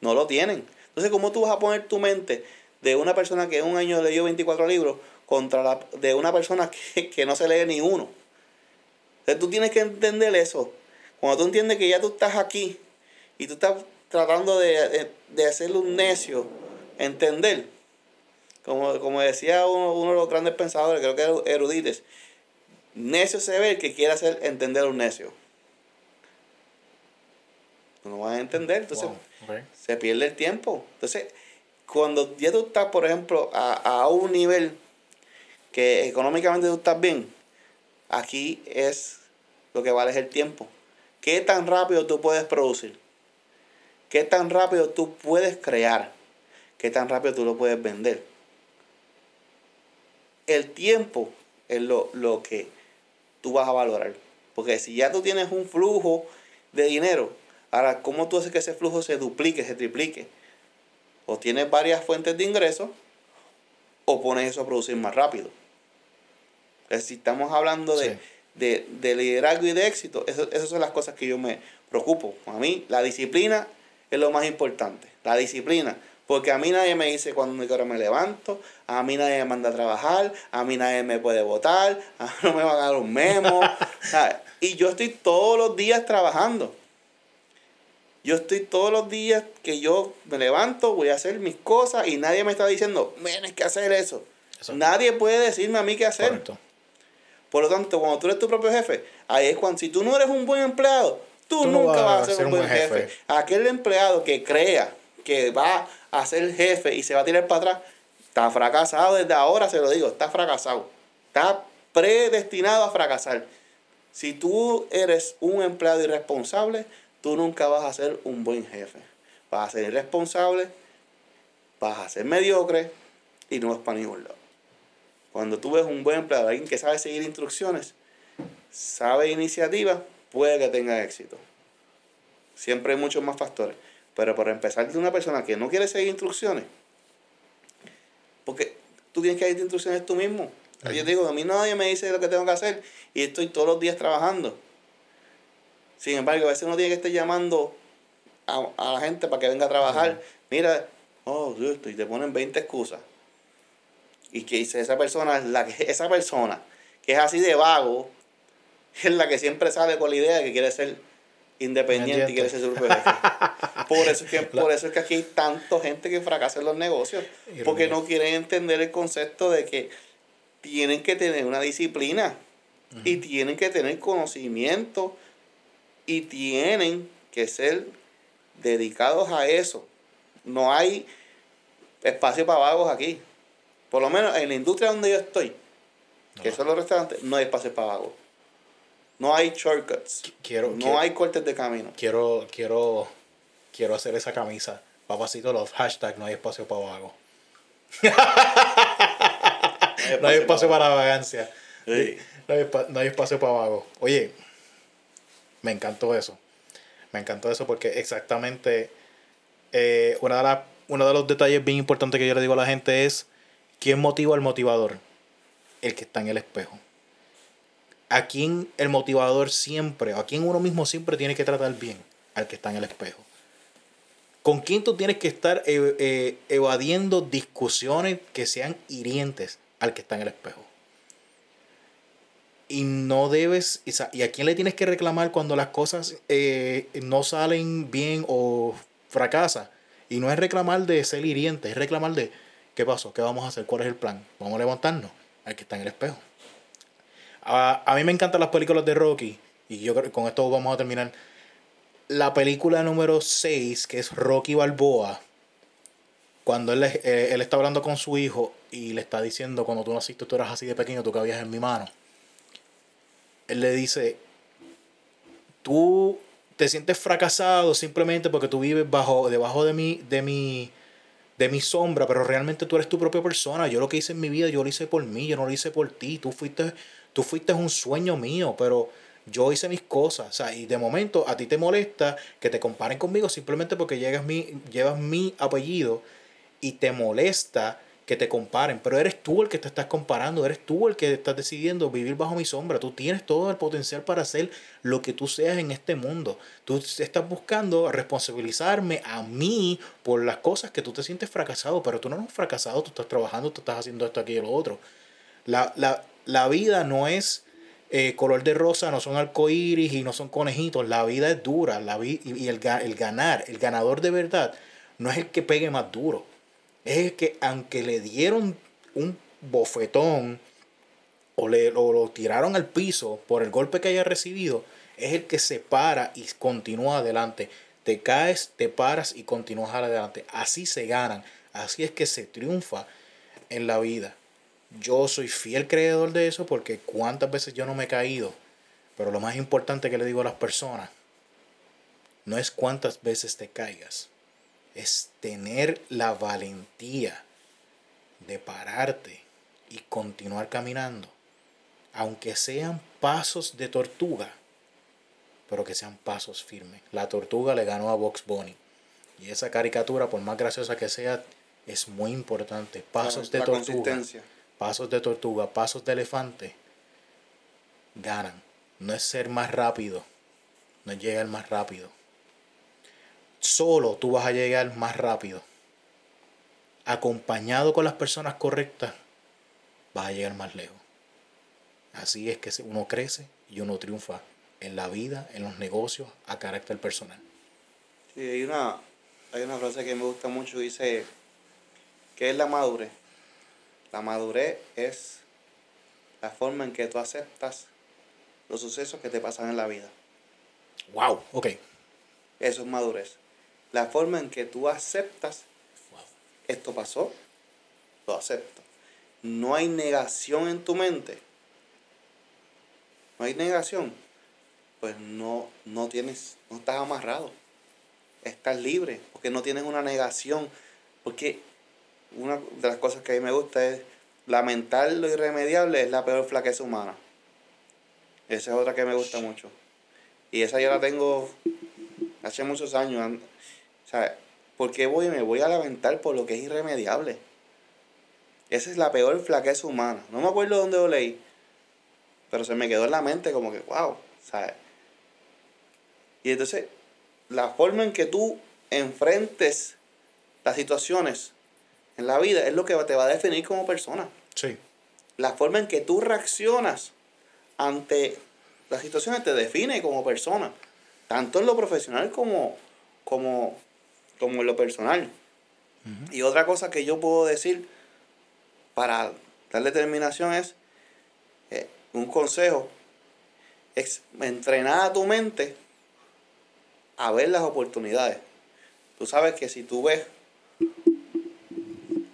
No lo tienen. Entonces, ¿cómo tú vas a poner tu mente de una persona que en un año leyó 24 libros contra la, de una persona que, no se lee ni uno. Entonces tú tienes que entender eso. Cuando tú entiendes que ya tú estás aquí y tú estás tratando de, de, hacerle un necio entender. Como, como decía uno, uno, de los grandes pensadores, creo que era Erudites, necio se ve el que quiere hacer entender a un necio. No vas a entender, entonces se pierde el tiempo. Entonces, cuando ya tú estás, por ejemplo, a, a un nivel que económicamente tú estás bien, aquí es lo que vale es el tiempo. ¿Qué tan rápido tú puedes producir? ¿Qué tan rápido tú puedes crear? ¿Qué tan rápido tú lo puedes vender? El tiempo es lo, lo que tú vas a valorar. Porque si ya tú tienes un flujo de dinero, ahora, ¿cómo tú haces que ese flujo se duplique, se triplique? O tienes varias fuentes de ingresos, o pones eso a producir más rápido. Si estamos hablando de, de, liderazgo y de éxito, eso, esas son las cosas que yo me preocupo. A mí la disciplina es lo más importante. La disciplina. Porque a mí nadie me dice cuando me levanto, a mí nadie me manda a trabajar, a mí nadie me puede votar, a mí no me van a dar un memo. y yo estoy todos los días trabajando. Yo estoy todos los días que yo me levanto, voy a hacer mis cosas y nadie me está diciendo, tienes que hacer eso. Nadie puede decirme a mí qué hacer. Por lo tanto, cuando tú eres tu propio jefe, ahí es cuando, si tú no eres un buen empleado, tú, nunca vas, a ser un buen jefe. Aquel empleado que crea que va a ser jefe y se va a tirar para atrás, está fracasado desde ahora, se lo digo, está fracasado. Está predestinado a fracasar. Si tú eres un empleado irresponsable, tú nunca vas a ser un buen jefe. Vas a ser irresponsable, vas a ser mediocre y no vas para ningún lado. Cuando tú ves un buen empleado, alguien que sabe seguir instrucciones, sabe iniciativa, puede que tenga éxito. Siempre hay muchos más factores. Pero por empezar de una persona que no quiere seguir instrucciones, porque tú tienes que seguir instrucciones tú mismo. Yo digo, a mí nadie me dice lo que tengo que hacer y estoy todos los días trabajando. Sin embargo, a veces uno tiene que estar llamando a, la gente para que venga a trabajar. Mira, oh, Dios, y te ponen 20 excusas. Y que dice esa persona, la que, esa persona que es así de vago, es la que siempre sale con la idea de que quiere ser independiente y quiere ser su por eso es que por eso es que aquí hay tanta gente que fracasa en los negocios porque no quieren entender el concepto de que tienen que tener una disciplina y tienen que tener conocimiento y tienen que ser dedicados a eso. No hay espacio para vagos aquí por lo menos en la industria donde yo estoy, que son los restaurantes, no hay espacio para vagos. No hay shortcuts. Quiero, no hay cortes de camino. Quiero, quiero, quiero hacer esa camisa. Papacito los hashtag no hay espacio para vagos. no hay espacio para vagancia. No, hay, espacio para vagos. Oye, me encantó eso. Me encantó eso porque exactamente eh, una de uno de los detalles bien importantes que yo le digo a la gente es ¿Quién motiva al motivador? El que está en el espejo. ¿A quién el motivador siempre, a quién uno mismo siempre tiene que tratar bien? Al que está en el espejo. ¿Con quién tú tienes que estar eh, eh, evadiendo discusiones que sean hirientes? Al que está en el espejo. Y no debes, y a quién le tienes que reclamar cuando las cosas eh, no salen bien o fracasa. Y no es reclamar de ser hiriente, es reclamar de, ¿Qué pasó? ¿Qué vamos a hacer? ¿Cuál es el plan? ¿Vamos a levantarnos? Hay que estar en el espejo. A, a mí me encantan las películas de Rocky. Y yo creo que con esto vamos a terminar. La película número 6, que es Rocky Balboa. Cuando él, eh, él está hablando con su hijo y le está diciendo, cuando tú naciste, tú eras así de pequeño, tú cabías en mi mano. Él le dice, tú te sientes fracasado simplemente porque tú vives bajo, debajo de mi, de mi, de mi sombra, pero realmente tú eres tu propia persona. Yo lo que hice en mi vida, yo lo hice por mí, yo no lo hice por ti. Tú fuiste, tú fuiste un sueño mío, pero yo hice mis cosas. O sea, y de momento a ti te molesta que te comparen conmigo simplemente porque llegas mi, llevas mi apellido y te molesta que te comparen, pero eres tú el que te estás comparando, eres tú el que estás decidiendo vivir bajo mi sombra, tú tienes todo el potencial para hacer lo que tú seas en este mundo, tú estás buscando responsabilizarme a mí por las cosas que tú te sientes fracasado, pero tú no eres fracasado, tú estás trabajando, tú estás haciendo esto, aquí y lo otro. La, la, la vida no es eh, color de rosa, no son arcoíris y no son conejitos. La vida es dura. La vi y el ganar, el ganador de verdad, no es el que pegue más duro. Es que, aunque le dieron un bofetón o, le, lo tiraron al piso por el golpe que haya recibido, es el que se para y continúa adelante. Te caes, te paras y continúas adelante. Así se ganan. Así es que se triunfa en la vida. Yo soy fiel creador de eso porque cuántas veces yo no me he caído. Pero lo más importante que le digo a las personas no es cuántas veces te caigas, es tener la valentía de pararte y continuar caminando, aunque sean pasos de tortuga, pero que sean pasos firmes. La tortuga le ganó a Box Bunny. Y esa caricatura, por más graciosa que sea, es muy importante. Pasos de tortuga pasos de tortuga, pasos de elefante, ganan. No es ser más rápido, no es llegar más rápido. Solo tú vas a llegar más rápido. Acompañado con las personas correctas, vas a llegar más lejos. Así es que uno crece y uno triunfa en la vida, en los negocios, a carácter personal. Sí, hay una, hay una frase que me gusta mucho, dice, que es la madurez? La madurez es la forma en que tú aceptas los sucesos que te pasan en la vida. Wow, ok. Eso es madurez. La forma en que tú aceptas esto pasó, lo acepto. No hay negación en tu mente. No hay negación. Pues no, no tienes, no estás amarrado. Estás libre, porque no tienes una negación. Porque una de las cosas que a mí me gusta es lamentar lo irremediable es la peor flaqueza humana. Esa es otra que me gusta mucho. Y esa yo la tengo hace muchos años. Sea, ¿por qué voy, me voy a lamentar por lo que es irremediable? Esa es la peor flaqueza humana. No me acuerdo dónde lo leí, pero se me quedó en la mente como que, wow, ¿sabes? Y entonces, la forma en que tú enfrentes las situaciones en la vida es lo que te va a definir como persona. Sí. La forma en que tú reaccionas ante las situaciones te define como persona, tanto en lo profesional como, como, como en lo personal. Y otra cosa que yo puedo decir para dar determinación es eh, un consejo, es entrenar a tu mente a ver las oportunidades. Tú sabes que si tú ves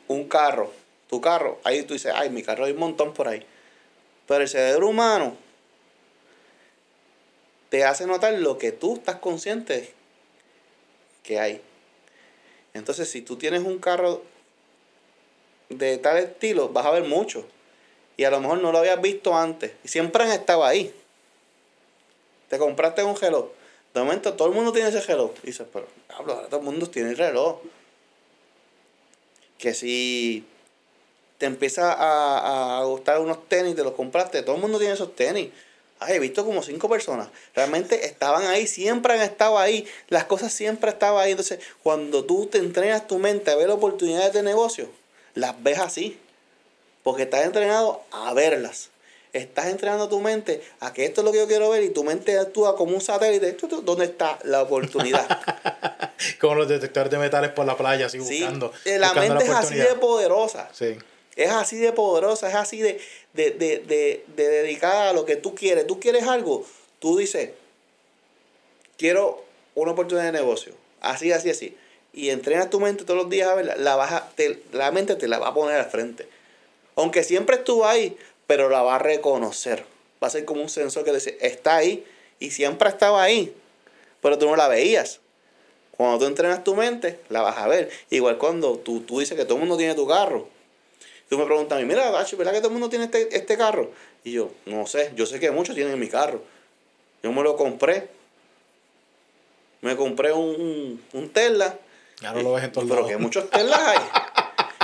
un carro, tu carro, ahí tú dices, ay, mi carro hay un montón por ahí. Pero el cerebro humano te hace notar lo que tú estás consciente que hay. Entonces, si tú tienes un carro de tal estilo, vas a ver mucho. Y a lo mejor no lo habías visto antes. Y siempre han estado ahí. Te compraste un reloj. De momento todo el mundo tiene ese reloj. Y dices, pero ahora todo el mundo tiene el reloj que si te empieza a, gustar unos tenis, te los compraste, todo el mundo tiene esos tenis. Ay, he visto como cinco personas. Realmente estaban ahí, siempre han estado ahí. Las cosas siempre estaban ahí. Entonces, cuando tú te entrenas tu mente a ver oportunidades de negocio, las ves así. Porque estás entrenado a verlas estás entrenando tu mente a que esto es lo que yo quiero ver y tu mente actúa como un satélite. ¿Dónde está la oportunidad? como los detectores de metales por la playa, así buscando. Eh, la mente es así de poderosa. Sí. Es así de poderosa, es así de, de, de, de, de dedicada a lo que tú quieres. Tú quieres algo, tú dices, quiero una oportunidad de negocio. Así, así, así. Y entrenas tu mente todos los días a verla, la, baja, la mente te la va a poner al frente. Aunque siempre estuvo ahí, pero la va a reconocer. Va a ser como un sensor que dice, está ahí y siempre estaba ahí, pero tú no la veías. Cuando tú entrenas tu mente, la vas a ver. Igual cuando tú, tú dices que todo el mundo tiene tu carro. Tú me preguntas a mí, mira, ¿verdad que todo el mundo tiene este, este carro? Y yo, no sé, yo sé que muchos tienen mi carro. Yo me lo compré. Me compré un, un Tesla. Ya no lo ves en todos Pero que muchos Teslas hay.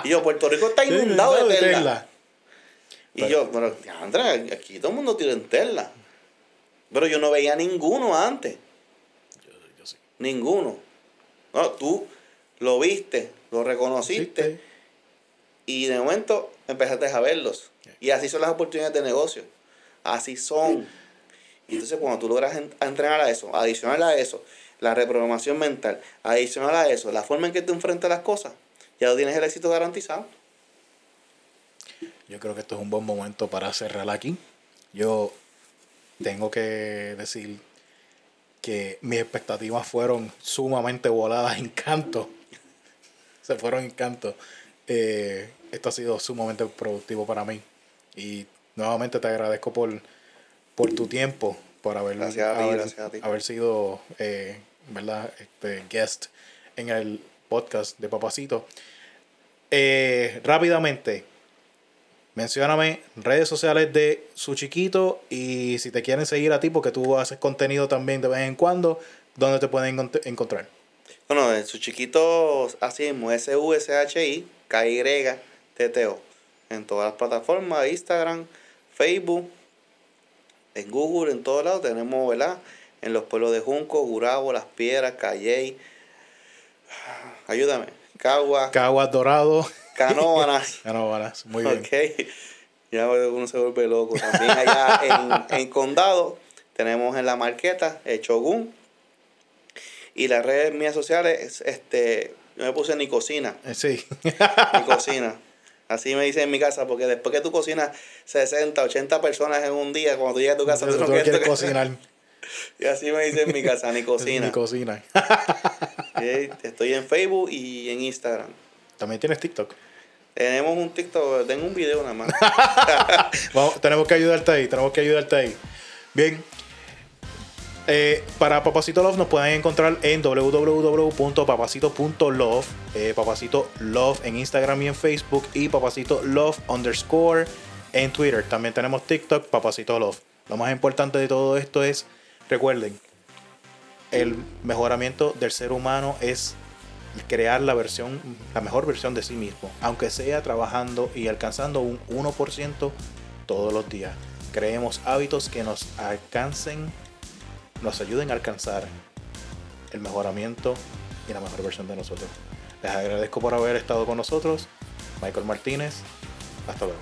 y yo, Puerto Rico está inundado de Tesla. Y yo, pero, Andrea, aquí todo el mundo tiene Tesla. Pero yo no veía ninguno antes. Yo, yo sí. Ninguno. No, tú lo viste, lo reconociste. Y de momento empezaste a verlos. Y así son las oportunidades de negocio. así son. Y entonces cuando tú logras entrenar a eso, adicional a eso, la reprogramación mental, adicional a eso, la forma en que te enfrentas a las cosas, ya tienes el éxito garantizado. Yo creo que esto es un buen momento para cerrar aquí. Yo tengo que decir que mis expectativas fueron sumamente voladas en canto. Se fueron en canto. Eh, esto ha sido sumamente productivo para mí. Y nuevamente te agradezco por, por tu tiempo, por haber, haber, sido eh, ¿verdad? Este, guest en el podcast de Papacito. Eh, rápidamente, mencióname redes sociales de su chiquito y si te quieren seguir a ti, porque tú haces contenido también de vez en cuando, ¿dónde te pueden encontrar? Bueno, en su chiquito, así mismo, S-U-S-H-I, K-Y-T-T-O. En todas las plataformas, Instagram, Facebook, en Google, en todos lados tenemos, ¿verdad? En los pueblos de Junco, Gurabo, Las Piedras, Calley. Ayúdame. Cagua. Cagua Dorado. Canóbanas. Canóbanas, muy bien. Ok. Ya uno se vuelve loco. También allá en, en Condado tenemos en la marqueta el Chogun. Y las redes mías sociales, este, yo me puse ni cocina. Eh, sí. Ni cocina. Así me dicen en mi casa, porque después que tú cocinas 60, 80 personas en un día, cuando tú llegas a tu casa, tú, no quieres cocinar. Y así me dicen en mi casa, ni cocina. ni cocina. Estoy en Facebook y en Instagram. ¿También tienes TikTok? Tenemos un TikTok, tengo un video nada más. Vamos, tenemos que ayudarte ahí, tenemos que ayudarte ahí. Bien. Eh, para Papacito Love nos pueden encontrar en www.papacito.love, eh, Papacito Love en Instagram y en Facebook y Papacito Love underscore en Twitter. También tenemos TikTok, Papacito Love. Lo más importante de todo esto es, recuerden, el mejoramiento del ser humano es crear la versión, la mejor versión de sí mismo, aunque sea trabajando y alcanzando un 1% todos los días. Creemos hábitos que nos alcancen, nos ayuden a alcanzar el mejoramiento y la mejor versión de nosotros. Les agradezco por haber estado con nosotros. Michael Martínez. Hasta luego.